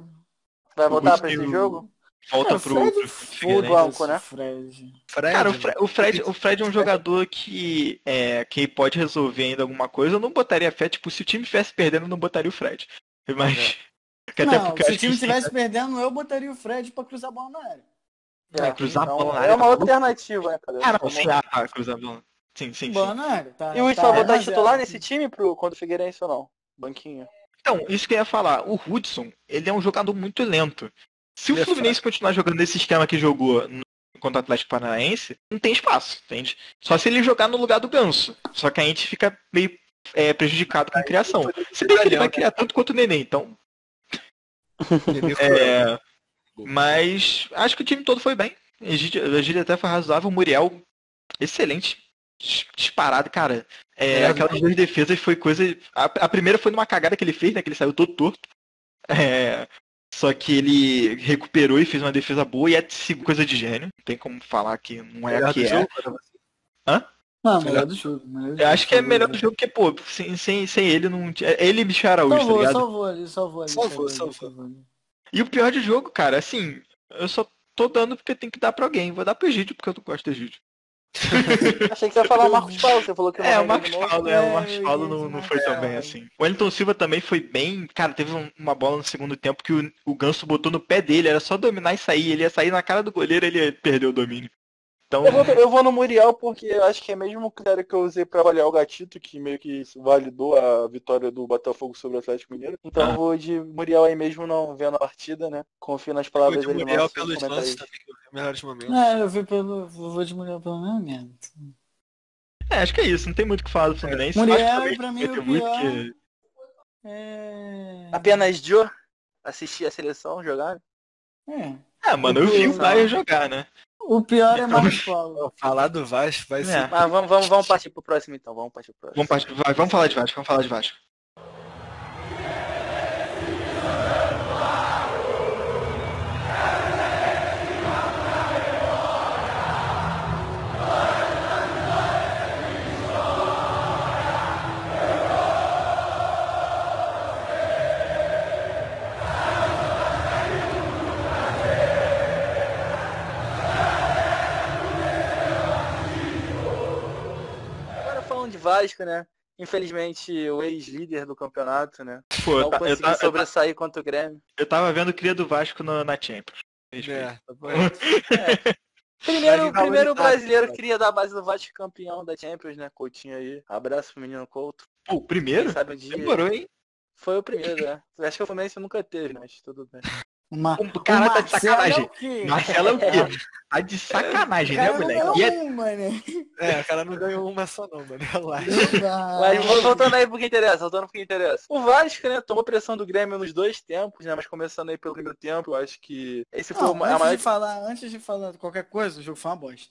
Vai voltar e esse o- jogo? voltam É, o pro, Fred pro né? Fred. Fred, Cara, o, né? Fre- o Fred, o Fred é um jogador que, é, que pode resolver ainda alguma coisa. Eu não botaria fé, tipo, se o time estivesse perdendo, eu não botaria o Fred. Mas. até não, se o time estivesse perdendo, eu botaria o Fred pra cruzar a bola na área. É, cruzar a então, bola na É área uma tá alternativa, né, cara? Ah, não, sim, ah, cruzar a bola. Sim, sim, bola sim. na área. Tá, E o Hudson tá vai botar 1 a 0. titular nesse time pro, contra o Figueirense ou não? Banquinho. Então, isso que eu ia falar. O Hudson, ele é um jogador muito lento. Se Ele o é Fluminense continuar jogando nesse esquema que jogou no- contra o Atlético Paranaense, não tem espaço, entende? Só se ele jogar no lugar do Ganso. Só que a gente fica meio é, prejudicado com a criação. Se bem que ele vai criar tanto quanto o Nenê, então. É, mas acho que o time todo foi bem. A Egídio até foi razoável. O Muriel, excelente. Dis- Disparado, cara. É, É, aquelas duas defesas foi coisa. A, a primeira foi numa cagada que ele fez, né? Que ele saiu todo torto. É, só que ele recuperou e fez uma defesa boa e é coisa de gênio. Não tem como falar que não é Melhor a que do é. jogo, você. Não, melhor do jogo. melhor Eu acho que é melhor do jogo que, pô, sem, sem, sem ele não tinha. Ele e Michel Araújo, tá Salvou, ligado? salvou ali, salvou ali. Salvou, salvou. salvou. E o pior de jogo, cara, assim, eu só tô dando porque tem que dar pra alguém. Vou dar pro Egídio porque eu não gosto do Egídio. Achei que você ia falar o Marcos Paulo, você falou que não É, o Marcos. Paulo, é, É, o Marcos eu Paulo não, não Marcos foi tão bem assim. O Wellington Silva também foi bem. Cara, teve um- uma bola no segundo tempo que o, o Ganso botou no pé dele, era só dominar e sair. Ele ia sair na cara do goleiro ele perdeu o domínio. Então, Eu vou, eu vou no Muriel porque eu acho que é mesmo o critério que eu usei pra avaliar o Gatito, que meio que validou a vitória do Botafogo sobre o Atlético Mineiro. Então Ah. eu vou de Muriel aí mesmo não vendo a partida, né? Confio nas palavras de dele Muriel pelos lances também, vi melhores momentos. É, eu vi pelo. eu Vou de Muriel pelo mesmo mesmo. é, acho que é isso. Não tem muito o que falar do Fluminense. Muriel, acho que também pra mim, o pior- que- É. Apenas Joe assistir a seleção jogar. É. Ah, mano, eu vi o. Bayern jogar, né? O pior é Marcos Paulo. Falar do Vasco vai É. ser. Mas vamos, vamos, vamos partir pro próximo então, vamos partir pro próximo. Vamos, partir- vai, vamos falar de Vasco, vamos falar de Vasco. Vasco, né? Infelizmente, o ex-líder do campeonato, né? Pô, Não eu, conseguiu ta- sobressair contra o Grêmio. eu tava vendo o cria do Vasco no- na Champions. É, tá bom. Primeiro, primeiro brasileiro queria dar a base do Vasco campeão da Champions, né? Coutinho aí. Abraço pro menino Couto. Pô, o primeiro? Quem sabe um dia. Demorou, hein? Foi o primeiro, né? Acho que o Fluminense nunca teve, mas tudo bem. Uma, O cara tá de sacanagem. É o quê? Marcelo é o quê? Tá de sacanagem, né, moleque? E é- é um, mano. É, o cara não ganhou uma só não, mano. Relaxa. Mas vol- voltando aí pro que interessa, voltando pro que interessa. O Vasco, né, tomou pressão do Grêmio nos dois tempos, né? Mas começando aí pelo primeiro tempo, eu acho que esse foi Não, o antes, maior. de falar, antes de falar qualquer coisa, o jogo foi uma bosta.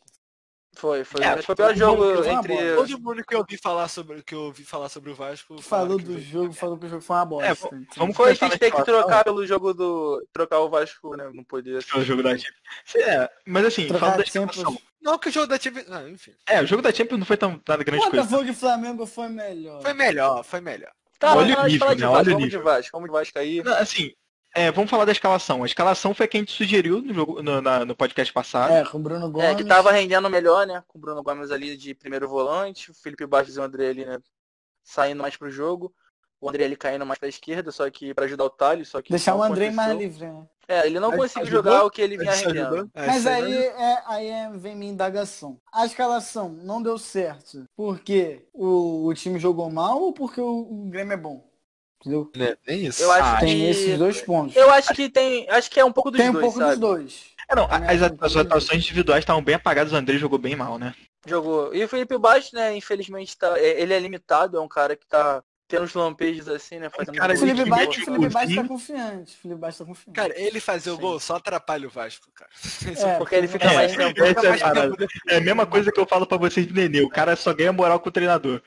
Foi, foi. É, foi o pior jogo entre. bola. Todo mundo que eu ouvi falar sobre, que eu ouvi falar sobre o Vasco. Falou do o jogo, falou que o jogo foi uma bosta. É, v- entendeu? vamos Foi que na ter que trocar pelo jogo do. trocar o Vasco, né? Não podia ser. o jogo da Champions. É, mas assim, Trocar falando da Champions. Não, que o jogo da Champions... Ah, enfim. É, o jogo da Champions não foi tão nada grande coisa. Botafogo e Flamengo foi melhor. Foi melhor, foi melhor. Tá, Olha mas o nível, né? Vasco, Olha o vamos de nível. Vasco, vamos de Vasco aí. Não, Assim, é, vamos falar da escalação. A escalação foi a que a gente sugeriu no, jogo, no, na- no podcast passado. É, com o Bruno Gomes. É, que tava rendendo melhor, né? Com o Bruno Gomes ali de primeiro volante, o Felipe Bastos e o André ali, né? Saindo mais pro jogo. O André ali caindo mais pra esquerda, só que pra ajudar o Thales, só que. Deixar o aconteceu. mais livre, né? É, ele não conseguiu ajudou? jogar o que ele vinha rendendo. ajudou? É, Mas isso aí, é, aí é- vem minha indagação. A escalação não deu certo porque o, o time jogou mal ou porque o, o Grêmio é bom? Entendeu? É, tem isso. Eu acho Ah, Tem que. esses dois pontos. Eu acho que tem. Acho que é um pouco dos Tem um dois, pouco sabe? dos dois. É, não, as, um pouco as atuações individuais estavam bem apagadas, o André jogou bem mal, né? Jogou. E o Felipe Bastos, né, infelizmente, tá, é- ele é limitado, é um cara que tá tendo uns lampejos assim, né? Fazendo cara Felipe mete o Felipe Bastos tá confiante. O Felipe Bastos tá confiante. Cara, ele fazer o Sim. gol só atrapalha o Vasco, cara. É, porque ele fica É, mais tempo. é É a mesma coisa que eu falo pra vocês de Nenê. O cara só ganha moral com o treinador.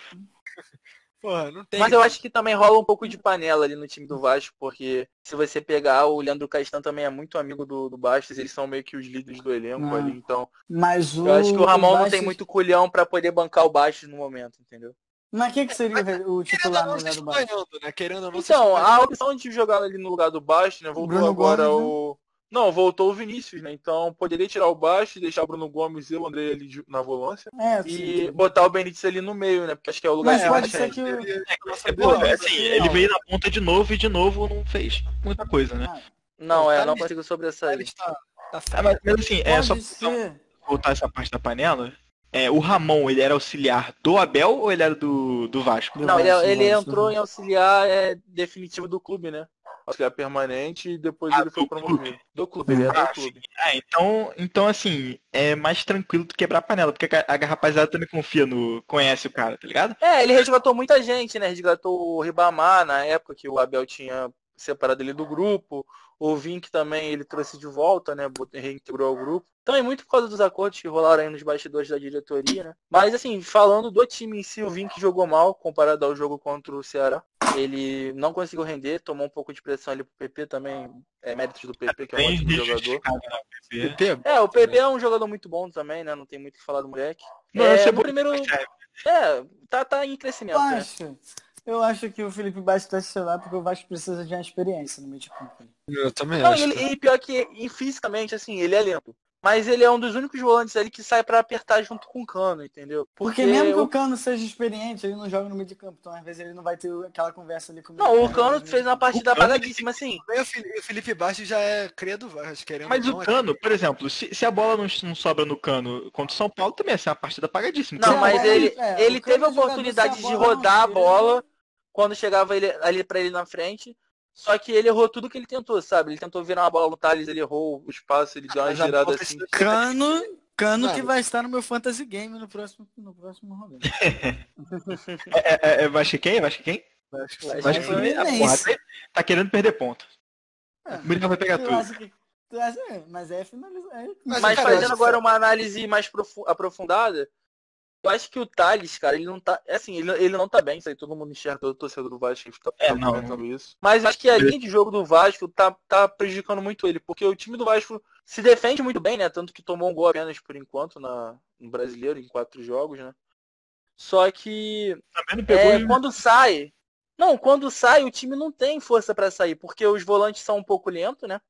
Porra, não tem. Mas eu acho que também rola um pouco de panela ali no time do Vasco, porque se você pegar o Leandro Castan também é muito amigo do, do Bastos, eles são meio que os líderes do elenco Não. ali, então Mas o. eu acho que o Ramon não tem Bastos- muito culhão pra poder bancar o Bastos no momento, entendeu? Mas quem que seria o, titular não, no lugar do Bastos? né? Querendo ou não, Então, a opção de jogar ali no lugar do Bastos, né, voltou Bruno agora Gomes, né? Não, voltou o Vinícius, né? Então poderia tirar o Bastos, deixar o Bruno Gomes e o André ali de- na volância É, e sim. botar o Benítez ali no meio, né? Porque acho que é o lugar Mas que pode mais ser que. É, pô, Não, assim, ele não. veio na ponta de novo e de novo não fez muita coisa, né? Ah, Não, é, Tá não consigo Ele sobressair. está, tá Ah, mas, mas assim, é só ser. voltar essa parte da panela. É, o Ramon, ele era auxiliar do Abel ou ele era do, do Vasco? Do Não, ele, ele Vasco, entrou em auxiliar é, definitivo do clube, né? Auxiliar permanente e depois Ah, ele foi do promovido. clube. Do clube, ele é Ah, do clube. Ah, então, então assim, é mais tranquilo do que quebrar a panela, porque a, a rapaziada também confia no. conhece o cara, tá ligado? É, ele resgatou muita gente, né? Resgatou o Ribamar na época que o Abel tinha separado ele do grupo. O Vink também ele trouxe de volta, né? Reintegrou ao grupo. Também muito por causa dos acordos que rolaram aí nos bastidores da diretoria, né? Mas assim, falando do time em si, o Vink jogou mal comparado ao jogo contra o Ceará. Ele não conseguiu render, tomou um pouco de pressão ali pro PP também. É méritos do PP, que é um Bem ótimo jogador. né, PP. PP, É, o PP é um jogador muito bom também, né? Não tem muito o que falar do moleque. Não, é, esse é no bom, primeiro. é- É, tá, tá em crescimento, né? Eu acho que o Felipe Bastos tá titular porque o Vasco precisa de uma experiência no meio de campo. eu também Não, acho. e, ele, e pior que e fisicamente, assim, ele é lento. Mas ele é um dos únicos volantes ali que sai pra apertar junto com o Cano, entendeu? Porque mesmo que o- o Cano seja experiente, ele não joga no meio de campo. Então às vezes ele não vai ter aquela conversa ali com Não, o Cano fez uma partida O apagadíssima, assim. O Felipe, o Bastos já é cria do Vasco, querendo Mas ou o não, é Cano, por exemplo, se, se a bola não, não sobra no Cano contra o São Paulo, também ia ser uma partida apagadíssima. Não, mas bola- ele, é, ele o teve a é oportunidade de não rodar a chega- bola quando chegava ele, ali pra ele na frente. Só que ele errou tudo que ele tentou, sabe? Ele tentou virar uma bola no Thales, ele errou o espaço, ele deu uma Mas a girada assim. Cano, Cano que vai estar no meu fantasy game no próximo, no próximo rodada. É, é, é Vasco quem? Vasco quem? Vasco. Vasco Vasco Fluminense. ah, porra, tá, tá querendo perder ponto. É. O Muriel vai pegar Tu tudo. acha que- tu acha- é, mas é finalizar. É, Mas, Mas cara, fazendo agora uma análise mais profu- aprofundada, eu acho que o Thales, cara, ele não tá. Assim, ele, ele não tá bem, isso aí todo mundo enxerga, todo torcedor do Vasco tá, É, tá não, comentando isso. Mas acho que a linha de jogo do Vasco tá, tá prejudicando muito ele, porque o time do Vasco se defende muito bem, né? Tanto que tomou um gol apenas por enquanto na, no brasileiro, em quatro jogos, né? Só que Também não pegou. é, quando sai. Não, quando sai, o time não tem força pra sair, porque os volantes são um pouco lentos, né?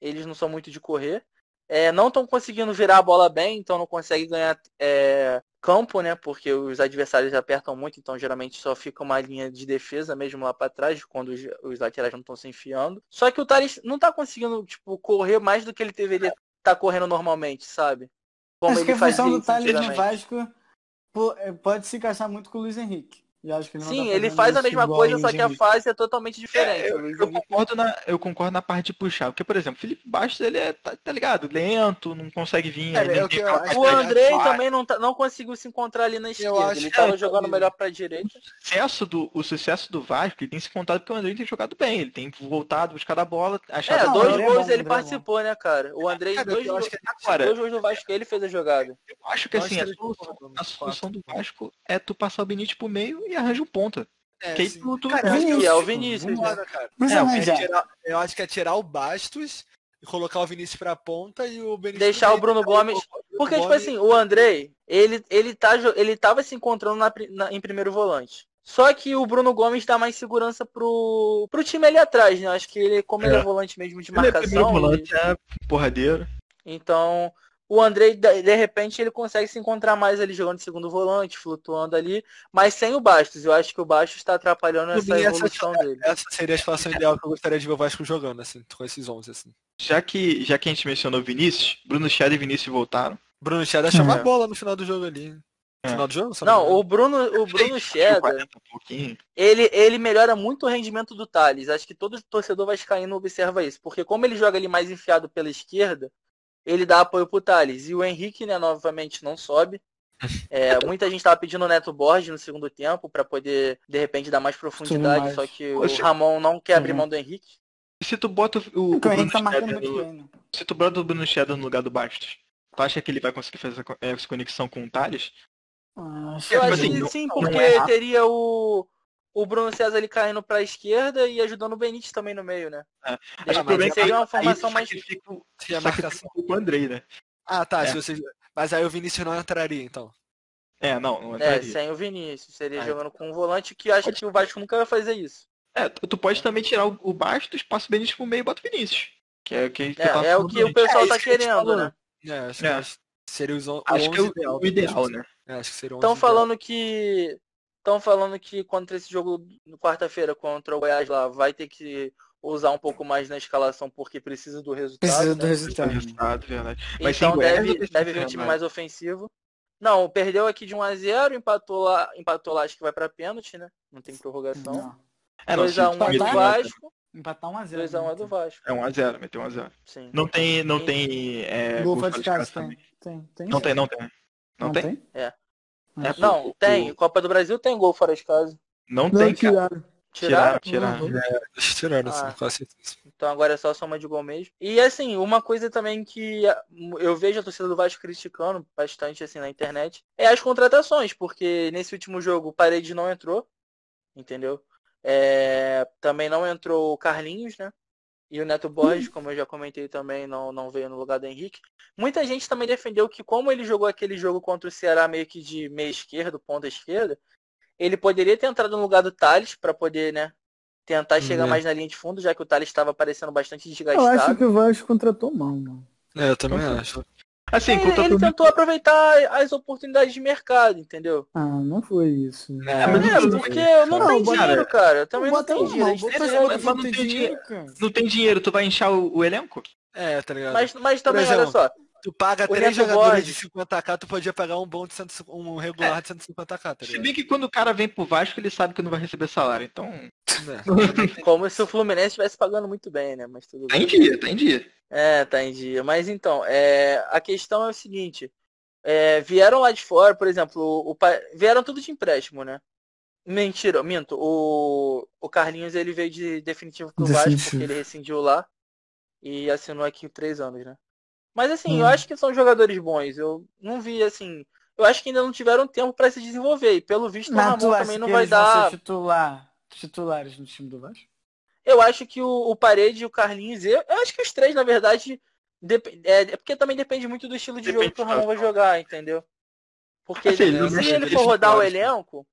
Eles não são muito de correr. É, não estão conseguindo virar a bola bem, então não consegue ganhar é, campo, né? Porque os adversários apertam muito, então geralmente só fica uma linha de defesa mesmo lá para trás, quando os, os laterais não estão se enfiando. Só que o Thales não tá conseguindo, tipo, correr mais do que ele deveria estar tá correndo normalmente, sabe? Como Acho que a função do Thales no Vasco é, pode se encaixar muito com o Luiz Henrique. Ele Sim, tá ele faz a mesma coisa, só que a fase é totalmente diferente. É, eu, eu, concordo na, eu concordo na parte de puxar. Porque, por exemplo, Felipe Bastos, ele é, tá, tá ligado, lento, não consegue vir. É, é o Andrei também não, tá, não conseguiu se encontrar ali na esquerda. ele tava jogando melhor pra direita. O sucesso, do, o sucesso do Vasco ele tem se contado porque o Andrei tem jogado bem. Ele tem voltado, buscado a bola. Achado é, dois gols ele participou, né, cara? O Andrei, dois, gols, agora, dois gols do Vasco, ele fez a jogada. Eu acho que assim, a solução, a solução do Vasco é tu passar o Benítez pro meio e arranja um ponta. É, que tu, tu cara, que é o Vinícius. Né? cara. Mas é, é tirar, eu acho que é tirar o Bastos e colocar o Vinícius pra ponta e o Benítez. Deixar o Bruno Gomes. Porque, tipo assim, o Andrei, ele, ele, tá, ele tava se encontrando na, na, em primeiro volante. Só que o Bruno Gomes dá mais segurança pro, pro time ali atrás, né? Acho que ele, como é. ele é volante mesmo de marcação. Ele é volante, ele... é porradeiro. Então, o André, de repente, ele consegue se encontrar mais ali jogando de segundo volante, flutuando ali, mas sem o Bastos. Eu acho que o Bastos está atrapalhando essa mim, evolução essa, dele. Essa seria a situação ideal que eu gostaria de ver o Vasco jogando, assim, com esses 11, assim. Já que, já que a gente mencionou Vinícius, Bruno Chad e Vinícius voltaram. Bruno Chad achou uma é. bola no final do jogo ali. É. Final do jogo? Não, o Bruno, o Bruno Cheddar, ele, ele melhora muito o rendimento do Thales. Acho que todo torcedor vascaíno observa isso. Porque como ele joga ali mais enfiado pela esquerda, ele dá apoio pro Thales. E o Henrique, né, novamente não sobe. É, muita gente estava pedindo o Neto Borges no segundo tempo para poder, de repente, dar mais profundidade, mais. só que Poxa. o Ramon não quer abrir uhum. mão do Henrique. E se tu bota o, o Bruno tá no... Né? Se tu bota o Bruno Shadow no lugar do Bastos, tu acha que ele vai conseguir fazer essa conexão com o Thales? Ah, eu acho que sim, porque é teria o, o Bruno César ali caindo para a esquerda e ajudando o Benítez também no meio, né? É. Acho que seria uma formação mais. Se a marcação com o Andrei, né? Ah, tá. É. Se você... Mas aí o Vinícius não entraria, então. É, não, não é, entraria. É, sem o Vinícius. Seria ah, jogando com um volante que acha que o Vasco nunca vai fazer isso. É, tu pode também tirar o Bastos, passa o Benítez pro meio e bota o Vinícius. Que é, que é, é o que o pessoal é, tá querendo, né? É, acho é. que seria os, o acho que é o ideal, o ideal né? É, acho que seria Estão falando que Estão falando que contra esse jogo no quarta-feira contra o Goiás lá vai ter que usar um pouco mais na escalação porque precisa do resultado. Precisa do né? resultado. resultado verdade. Mas então deve, deve vir um time mais ofensivo. Não, perdeu aqui de 1 a 0 empatou lá, empatou lá, acho que vai para pênalti, né? Não tem prorrogação. Não. É, 2x1 é do Vasco. Empatar 1x0. 2x1 é do Vasco. É 1x0, meteu 1x0. Sim. Não tem. Não tem. É, gol fora de casa, também. Tem, tem. Não tem, não tem. Não, não tem? tem? É. É, não, tem. Copa do Brasil tem gol fora de casa. Não, não tem, tiraram. Tiraram? Tiraram. Uhum. É, tiraram, ah, quase Então agora é só soma de gol mesmo. E assim, uma coisa também que eu vejo a torcida do Vasco criticando bastante assim na internet é as contratações, porque nesse último jogo o Paredes não entrou, entendeu? É, também não entrou o Carlinhos, né? E o Neto Borges, como eu já comentei também, não, não veio no lugar do Henrique. Muita gente também defendeu que como ele jogou aquele jogo contra o Ceará meio que de meia esquerda, ponta esquerda, ele poderia ter entrado no lugar do Thales para poder, né, tentar chegar é. mais na linha de fundo, já que o Thales estava parecendo bastante desgastado. Eu acho que o Vasco contratou mal, mano. É, eu também acho. Assim, ele, ele tentou aproveitar as oportunidades de mercado, entendeu? Ah, não foi isso. É, mas é, porque não, não tem dinheiro, cara. Eu também não tenho dinheiro. Não, não, tem dinheiro, não tem dinheiro, tu vai inchar o, o elenco? É, tá ligado? Mas, mas também, exemplo, olha só. Tu paga o três jogadores de 50k, tu podia pagar um bom de 100, um regular é. de 150k, tá? Se bem que quando o cara vem pro Vasco, ele sabe que não vai receber salário, então. É. Como se o Fluminense estivesse pagando muito bem, né? Mas tudo tá bem. em dia, tá em dia. É, tá em dia. Mas então, é, a questão é o seguinte. É, vieram lá de fora, por exemplo, o, vieram tudo de empréstimo, né? Mentira, minto. O, o Carlinhos ele veio de definitivo pro definitivo. Vasco, porque ele rescindiu lá e assinou aqui três anos, né? Mas assim, hum. eu acho que são jogadores bons. Eu não vi assim. Eu acho que ainda não tiveram tempo para se desenvolver. E pelo visto Mas o Ramon também não vai dar. Titular, titulares no time do Vasco? Eu acho que o, o Parede e o Carlinhos, eu, eu acho que os três, na verdade, é, é, porque também depende muito do estilo de depende jogo que o Ramon vai jogar, entendeu? Porque assim, ele, se ele for rodar o elenco.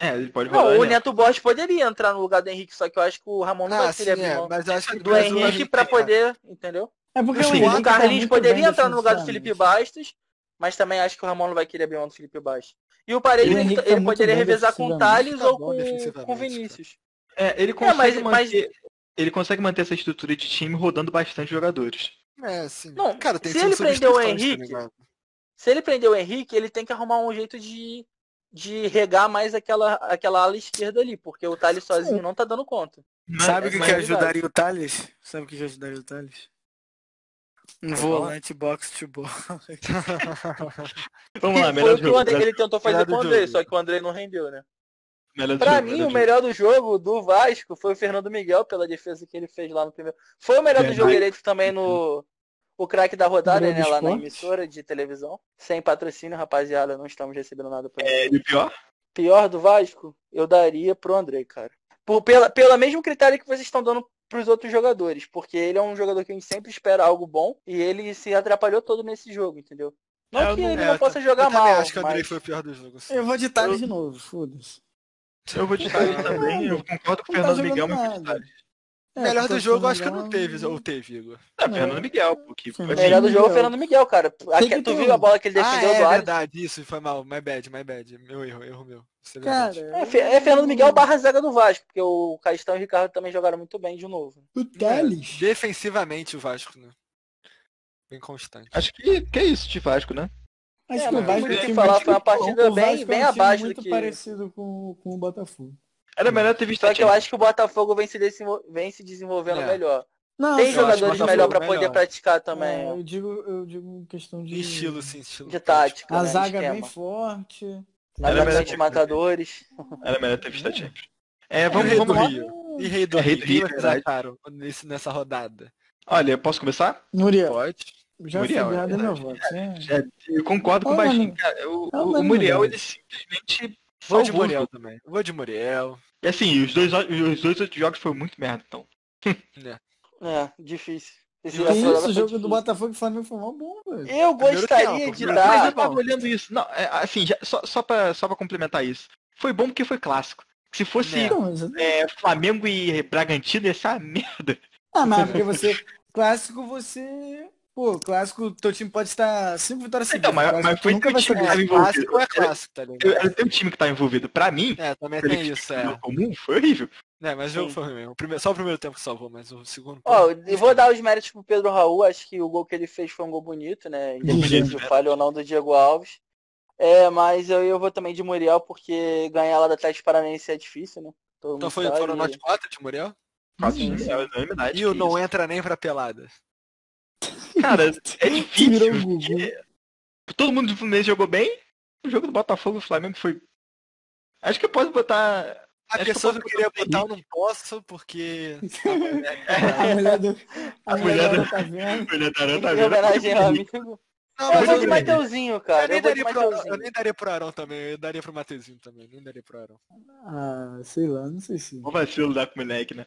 É, ele pode rodar. Não, o, o Neto Borges poderia entrar no lugar do Henrique, só que eu acho que o Ramon não ah, vai abrir é, mas acho que do Henrique para poder, entendeu? É porque o O tá Carlinhos poderia entrar no lugar do. Felipe Bastos, mas também acho que o Ramon não vai querer abrir mão do Felipe Bastos. E o Paredes, ele, tá ele poderia revezar com o. Thales Tá ou com, com o cara. Vinícius. É, ele consegue mas- mas- manter. Ele consegue manter essa estrutura de time rodando bastante jogadores. É, sim. Não, cara, tem se ele prender o tá Henrique? Se ele prender o Henrique, ele tem que arrumar um jeito de, de regar mais aquela, aquela ala esquerda ali, porque o Thales sozinho não tá dando conta. Sabe o que, Mas- que mas- ajudaria o Thales? Sabe o que, que ajudaria o Thales? Um volante box to box. Vamos lá, Foi melhor o que o jogo. André, ele tentou fazer com o do André, jogo. só que o André não rendeu, né? Melhor do Pra jogo, mim, melhor o do melhor do jogo do Vasco foi o Fernando Miguel, pela defesa que ele fez lá no primeiro. Foi o melhor do Verdade. jogo direito também no o craque da rodada, né? Lá na emissora de televisão. Sem patrocínio, rapaziada, não estamos recebendo nada por É, e o pior? pior do Vasco, eu daria pro André, cara. Por, pela, pelo mesmo critério que vocês estão dando pros outros jogadores. Porque ele é um jogador que a gente sempre espera algo bom. E ele se atrapalhou todo nesse jogo, entendeu? Não É, eu que não- ele É, não eu possa jogar eu mal. também acho que o Andrei mas- foi o pior do jogo. assim. Eu vou de Thales de novo, foda-se. Eu vou de Thales também, eu concordo com o tá Fernando Miguel, mas vou de nada. É, Melhor do jogo, acho que não teve, ou teve, Igor. É, Fernando Miguel, porque assim, Melhor do jogo é o Miguel. Fernando Miguel, cara. Que tu viu a bola que ele Ah, defendeu é do Alisson? verdade, isso, foi mal. My bad, my bad. Meu erro, erro meu. É Cara. É, é Fernando Miguel barra zaga do Vasco, porque o Caistão e o Ricardo também jogaram muito bem de novo. o Thales. Defensivamente o Vasco, né? Bem constante. acho que, que é isso de Vasco, né? Acho É, que o Vasco tem é que falar, foi uma partida bem- é bem abaixo do muito que- parecido com, com o Botafogo. Era melhor ter visto Só a que eu acho que o Botafogo vem se, desenvol- vem se desenvolvendo É. melhor. Não, Tem jogadores melhor pra poder melhor. praticar é, também. ó. eu digo, eu digo em questão de Estilo, sim, estilo. De tática. A né, zaga é esquema. bem forte. Era melhor Atacante ter- matadores. Era melhor ter visto a Champions. É, vamos, Rei do vamos. Rio? E Rei do É, Rio? Rei do Rio, nesse, nessa rodada? Olha, posso começar? Muriel, Pode. já Muriel, é meu voto. né? É, eu concordo com o Baixinho, cara. O, o- o Muriel, ele simplesmente Vou de Muriel jogo. também. Vou de Muriel. E assim, os dois, os dois outros jogos foram muito merda, então. É, difícil. Esse rodada isso, o jogo difícil. do Botafogo e Flamengo foi mó bom, velho. Eu gostaria de primeiro Mas dar. eu tava olhando isso. Não, é, assim, já- só, só, pra, só pra complementar isso. Foi bom porque foi clássico. Se fosse É. Não, é, Flamengo e Bragantino, ia ser uma merda. Ah, mas porque você. Clássico você. Pô, clássico, teu time pode estar cinco vitórias seguidas. Então, mas- Clássico, mas foi teu time que tava É, envolvido. clássico é clássico, tá Eu- ligado? Era teu time que tava envolvido. Pra mim, É, também tem isso, é. comum, foi horrível. É, mas o jogo foi ruim mesmo. Só o primeiro tempo que salvou, mas o segundo. Ó, tempo- eu vou dar os méritos pro Pedro Raul, acho que o gol que ele fez foi um gol bonito, né? Independente do falho ou não do Diego Alves. É, mas eu, eu vou também de Muriel, porque ganhar lá do Atlético Paranaense é difícil, né? Todo Então foi, foram nós quatro de Muriel? Quase Sim, sim. é. E o não entra nem pra pelada. Cara, é difícil. Porque Todo mundo do Fluminense jogou bem. O jogo do Botafogo e do Flamengo foi. Acho que eu posso botar. A Acho eu pessoa que eu queria botar eu não posso, porque. A mulher do. A A mulher mulher do- do. Tá vendo? O Natarã Em tá vendo. amigo. Não, Eu vou eu, de eu, Mateuzinho, cara. nem Eu vou de daria pro Arão, eu Mateuzinho. nem daria pro Arão também, eu daria pro Mateuzinho também, nem daria pro Arão. Ah, sei lá, não sei se. O vacilo dar com o moleque, né?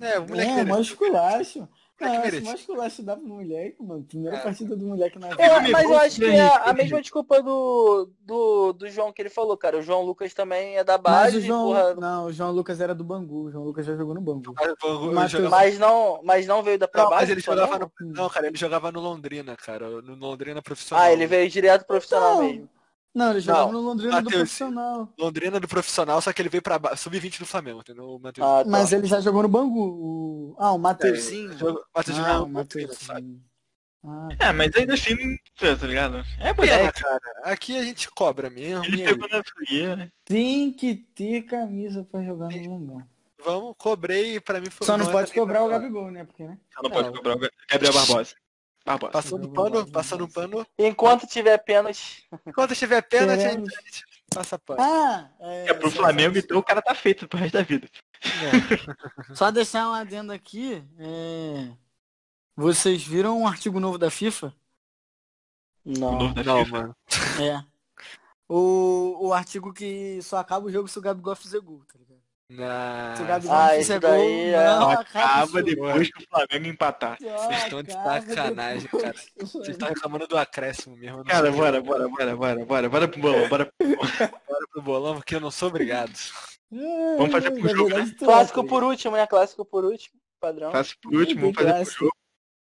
É, o moleque É, merece. mó esculacho. Ah, merece. mó esculacho dá pro moleque, mano. Primeira É. partida do moleque na Eu- vida. me mas eu acho que é a mesma desculpa do, do, do João que ele falou, cara. O João Lucas também é da Mas base, o João. porra, Não, o João Lucas era do Bangu. O João Lucas já jogou no Bangu. Mas, eu- eu Matheus- jogava- mas não, mas não veio da pra Não, mas base. ele só jogava não? no. Não, cara, ele jogava no Londrina, cara. No Londrina profissional. Ah, ele veio direto profissional Não. mesmo. Não, ele jogava Não, no Londrina do Matheus. profissional. Londrina do profissional, só que ele veio pra ba- sub-20 do Flamengo, entendeu? Matheus. Ah, tá. Mas ele já jogou no Bangu. O... Ah, o Mateuzinho. Matheusinho Ah, é o? Mateuzinho. Ah, É, mas ainda assim, tá ligado? É É, moleque. cara. Aqui a gente cobra mesmo. Ele pegou na fria, né? tem que ter camisa pra jogar no Mengão. Vamos, cobrei e pra mim foi Só não é pode cobrar o Gabigol, né? Porque, né? Só não pode Não. cobrar o Gabriel Barbosa. Barbosa. Passando pano, passando pano. Enquanto tiver pênalti. Enquanto tiver pênalti, a gente, passa pano. Ah, é, É pro Flamengo, então o cara tá feito pro resto da vida. Só deixar um adendo aqui. é, Vocês viram um artigo novo da FIFA? Não. novo da Não, FIFA. mano. É. O, o artigo que só acaba o jogo se o Gabigol fizer gol, tá ligado? Não. Gabigol Ah, esse fizer daí gol, é- não Acaba depois que o Flamengo empatar. Vocês estão de sacanagem, depois cara. Vocês estão reclamando do acréscimo mesmo. Cara, bora, bora, bora, bora, bora, bora pro bolão, bora. Bora pro bolão, porque eu não sou obrigado. É, Vamos fazer pro na jogo, tu é, Clássico por último, né? Clássico por último. Padrão. Faço por último, vamos fazer pro clássico. jogo.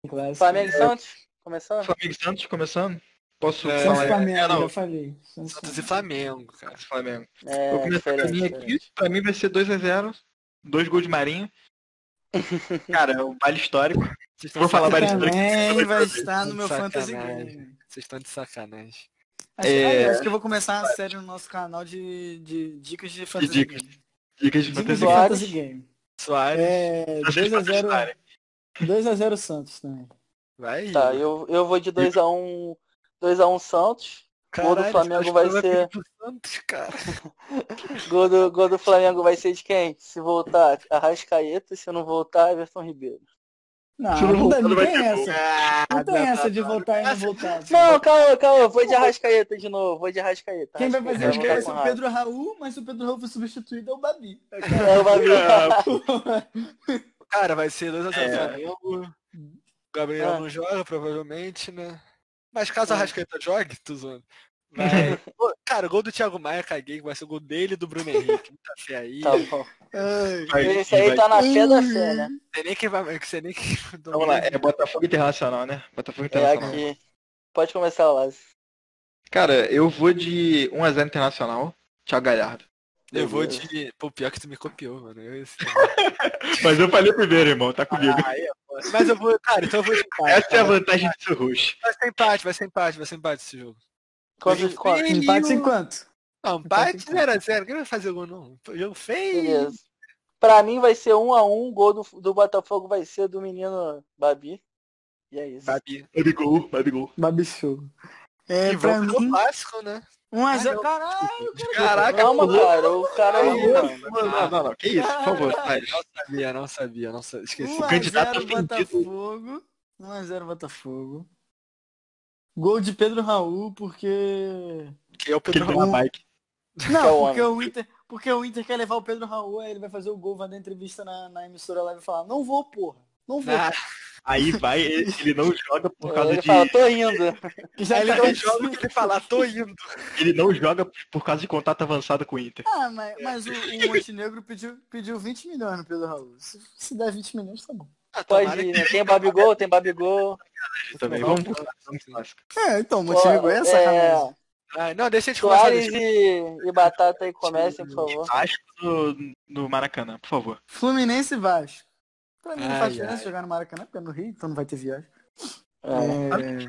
Clássico. Flamengo e Santos? Começando? Flamengo e Santos começando? Posso É, Santos falar? Flamengo, É, não, falei. Santos Santos e Flamengo, cara. Flamengo. É, Vou começar com a diferente, minha aqui. Pra mim vai ser 2x0. Dois gols de Marinho. Cara, é um vale histórico. Vocês Vou falar Flamengo. várias Também vai estar no meu Fantasy. Game. Vocês estão de sacanagem. Acho, É. acho que eu vou começar uma série no nosso canal de, de dicas de Fantasy dicas. Game. Dicas de Dicas fantasia. de Soares. Fantasy Game. Soares, É, Vocês 2x0 patrocinarem. 2x0 Santos também. vai. Tá, eu, eu vou de 2x1 2x1 Santos. gol do Caralho, Flamengo vai ser- Santos, cara. Gol do, gol do Flamengo vai ser de quem? Se voltar, Arrascaeta. Se não voltar, Everton Ribeiro. Não, não não, tem essa. Não tem essa de voltar e não voltar. Não, calma, calma. Vou de Arrascaeta de novo. Vou de Arrascaeta. Quem vai fazer Arrascaeta vai ser com o. Pedro Raul, mas se o Pedro Raul for substituído é o Babi. É, o Babi. Cara, vai ser 2x0 É. Flamengo. Gabriel Ah. não joga, provavelmente, né? Mas caso Ah. a Rascaeta jogue, tô zoando. Vai. Pô, Cara, o gol do Thiago Maia, caguei, vai ser o gol dele e do Bruno Henrique. Muita fé aí. Tá bom. Vai- Esse aí vai- tá na fé da fé, né? Sei nem quem vai. que Sei nem quem... Vamos lá, é Botafogo Internacional, né? Botafogo É Internacional. aqui. Pode começar, Lázaro. Cara, eu vou de 1x0 Internacional. Thiago Galhardo. Eu vou de. Pô, pior que tu me copiou, mano. Eu, Mas eu falei primeiro, irmão, tá comigo. Ah, é, pô. Mas eu vou. Cara, então eu vou de empate. Essa é a cara. vantagem de ser roxo. Vai ser empate, vai ser empate, vai ser empate esse jogo. Quantos? Feio. Empate em quanto? Não, empate 0x0. Quem vai fazer gol não? Jogo feio. Beleza. Pra mim vai ser 1 a 1 O gol do, do Botafogo vai ser do menino Babi. E é isso. Babi. Babigol, Babigol. Babi show. É, E pra mim, clássico, né? 1x0. não. Caralho, Caraca, Calma, cara. O cara é Não, mano. não, não, não. Que isso, por favor. Não sabia, não sabia, não sabia. Esqueci. 1 a candidato 0. Botafogo. 1x0 Botafogo. Gol de Pedro Raul, porque. Que é o Pedro Raul. bike. é Não, o porque o Inter. Porque o Inter quer levar o Pedro Raul, aí ele vai fazer o gol, vai dar entrevista na, na emissora lá e vai falar, não vou, porra. Não vou. Aí vai, ele não joga por causa Ele de. fala, tô indo. Já ele tá- não joga o que ele falar, tô indo. Ele não joga por causa de contato avançado com o Inter. Ah, mas, mas o, o Montenegro pediu, pediu 20 milhões no Pedro Raul. Se, se der 20 milhões, tá bom. Ah, Pode ir, né? Tem Babigol, tem Babigol. Também. Vamos vamos. É, então, o Montenegro é sacanagem. Ah, não, deixa a gente começar. Soares Deixa... e, e Batata aí comecem, por favor. Vasco no, no Maracanã, por favor. Fluminense e Vasco. Pra mim não faz diferença ai. jogar no Maracanã, porque é no Rio, então não vai ter viagem. É. É...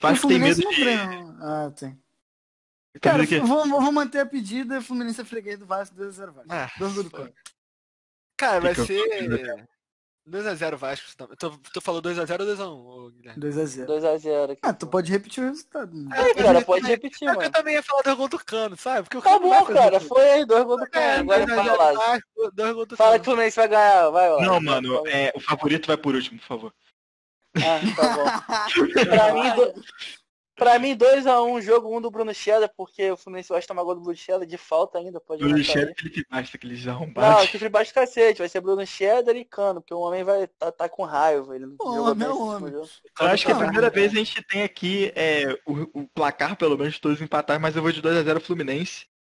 Vasco o tem medo de. treina. Ah, tem. Cara, que- vou, vou manter a pedida, Fluminense é freguês do Vasco, 2x0 Vasco. Ah, do. Cara, vai ser 2x0 Vasco. também. Tu, tu falou 2x0 ou 2x1, ô, Guilherme? 2x0. 2x0 aqui. Ah, tu pode repetir o resultado. né? É, cara, pode repetir, É que eu mano. também ia falar do gol do Cano, sabe? Porque o Tá Cano bom, cara. Foi aí, dois gols do É, cara. Agora 2x0 fala. Vasco, dois gols do Fala que o Cano. Fluminense vai ganhar, vai lá. Não, mano, é, o favorito vai por último, por favor. Ah, tá bom. pra mim, do... pra mim 2x1, jogo 1 do Bruno Cheddar, porque o Fluminense vai tomar gol do Bruno Cheddar de falta ainda, pode O anotar Michel aí. e Felipe Basta, que eles Não, que baixo cacete, vai ser Bruno Cheddar e Cano, porque o homem vai tá, tá com raiva, ele não esse homem. último jogo. Eu acho que é a primeira vez a gente tem aqui é, o, o placar, pelo menos, todos empatados, mas eu vou de 2x0 Fluminense.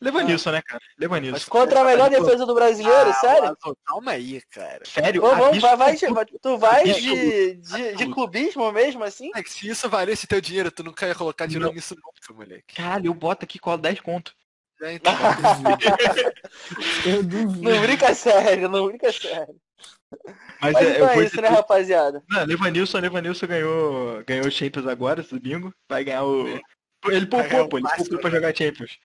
Levanilson, né, cara? Levanilson. Contra a melhor defesa do brasileiro, Ah, sério? Lázaro, Calma aí, cara. Sério? Ô, vamos, vai, vai, tu vai de, de, de clubismo mesmo, assim? É que se isso valesse teu dinheiro, tu nunca ia colocar dinheiro Não. nisso nunca, moleque. Caralho, eu boto aqui cola 10 conto. Já então, Eu duvido. Não brinca sério, não brinca sério. Mas, Mas é, então eu é isso, né, rapaziada? Não, Levanilson, Levanilson ganhou, ganhou o Champions agora, esse domingo. Vai ganhar o. Ele Vai ganhar poupou, pô, ele poupou pra né? jogar Champions.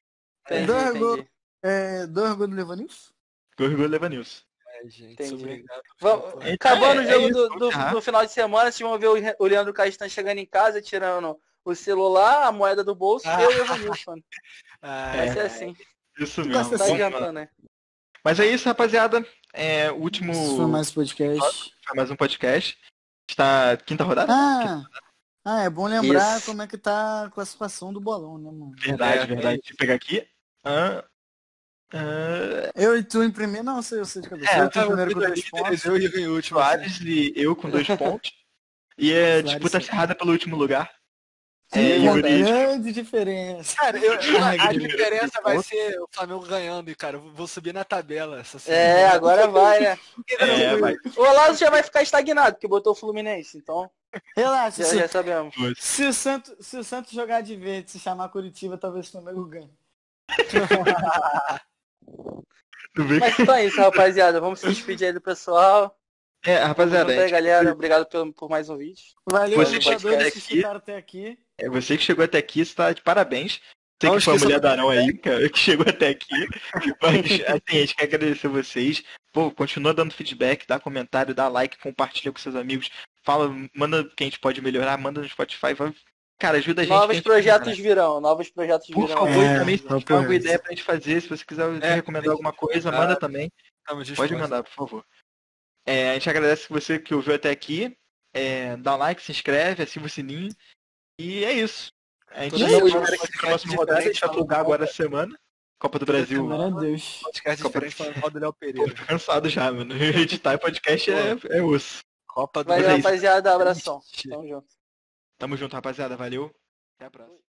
Entendi, Dois entendi. gols. É, dois gols do Levanilson? Gol gol Levanilson. é, gente, Entendi. obrigado. Vamos, Então, acabando é- o jogo é isso, do, do, do final de semana, vocês vão ver o, o Leandro Castan chegando em casa, tirando o celular, a moeda do bolso Ah. e o Evanilson. Ah, Vai É. ser assim. Isso Tu mesmo. Tá assim? Adiantando, né? Mas é isso, rapaziada. É, o último. Isso foi mais podcast. foi mais um podcast. Está quinta rodada? Ah, ah, é bom lembrar Isso. como é que tá a classificação do bolão, né, mano? Verdade, É, verdade. Deixa eu pegar aqui. Ah, ah, Eu e tu em primeiro, não, sei, eu sei de cabeça. É, eu e tu em primeiro com dois pontos. eu e o último. Soares e eu com dois pontos. E é disputa acirrada pelo último lugar. É, uma grande diferença. Cara, eu- a que diferença vai ser o Flamengo ganhando, e cara, eu vou subir na tabela essa É, agora vai, né? É, vai. O Olavo já vai ficar estagnado, porque botou o Fluminense, então Relaxa, já, já sabemos. se o Santos, se o Santos jogar de verde, se chamar Curitiba, talvez o Flamengo ganhe. Mas então é isso, rapaziada. Vamos se despedir aí do pessoal. É, rapaziada, aí, galera. Obrigado por, por mais um vídeo. Valeu, Você lutadores pode que ficar aqui. escutaram até aqui. É você que chegou até aqui, você tá de parabéns. Sei Não que foi a mulher do da Arão aí, cara, que chegou até aqui. Mas assim, a gente quer agradecer vocês. Pô, continua dando feedback, dá comentário, dá like, compartilha com seus amigos. Fala, manda que a gente pode melhorar, manda no Spotify. Vai... Cara, ajuda a gente. Novos gente projetos virão, novos projetos Por virão. favor, É, e também se tiver alguma ideia pra gente fazer, se você quiser É, recomendar alguma coisa, mandar. manda também. Pode mandar, por favor. É, a gente agradece você que ouviu até aqui. É, dá um like, se inscreve, ativa o sininho. E é isso. A gente que podcast a próxima rodada a gente vai plugar agora essa semana. Copa do Brasil. A Deus. Podcast Copa diferente do Léo Pereira. tô cansado já, mano. Editar podcast é, é osso. Copa do Valeu, é isso. rapaziada. Abração. Tamo junto. Tamo junto, rapaziada. Valeu. Até a próxima.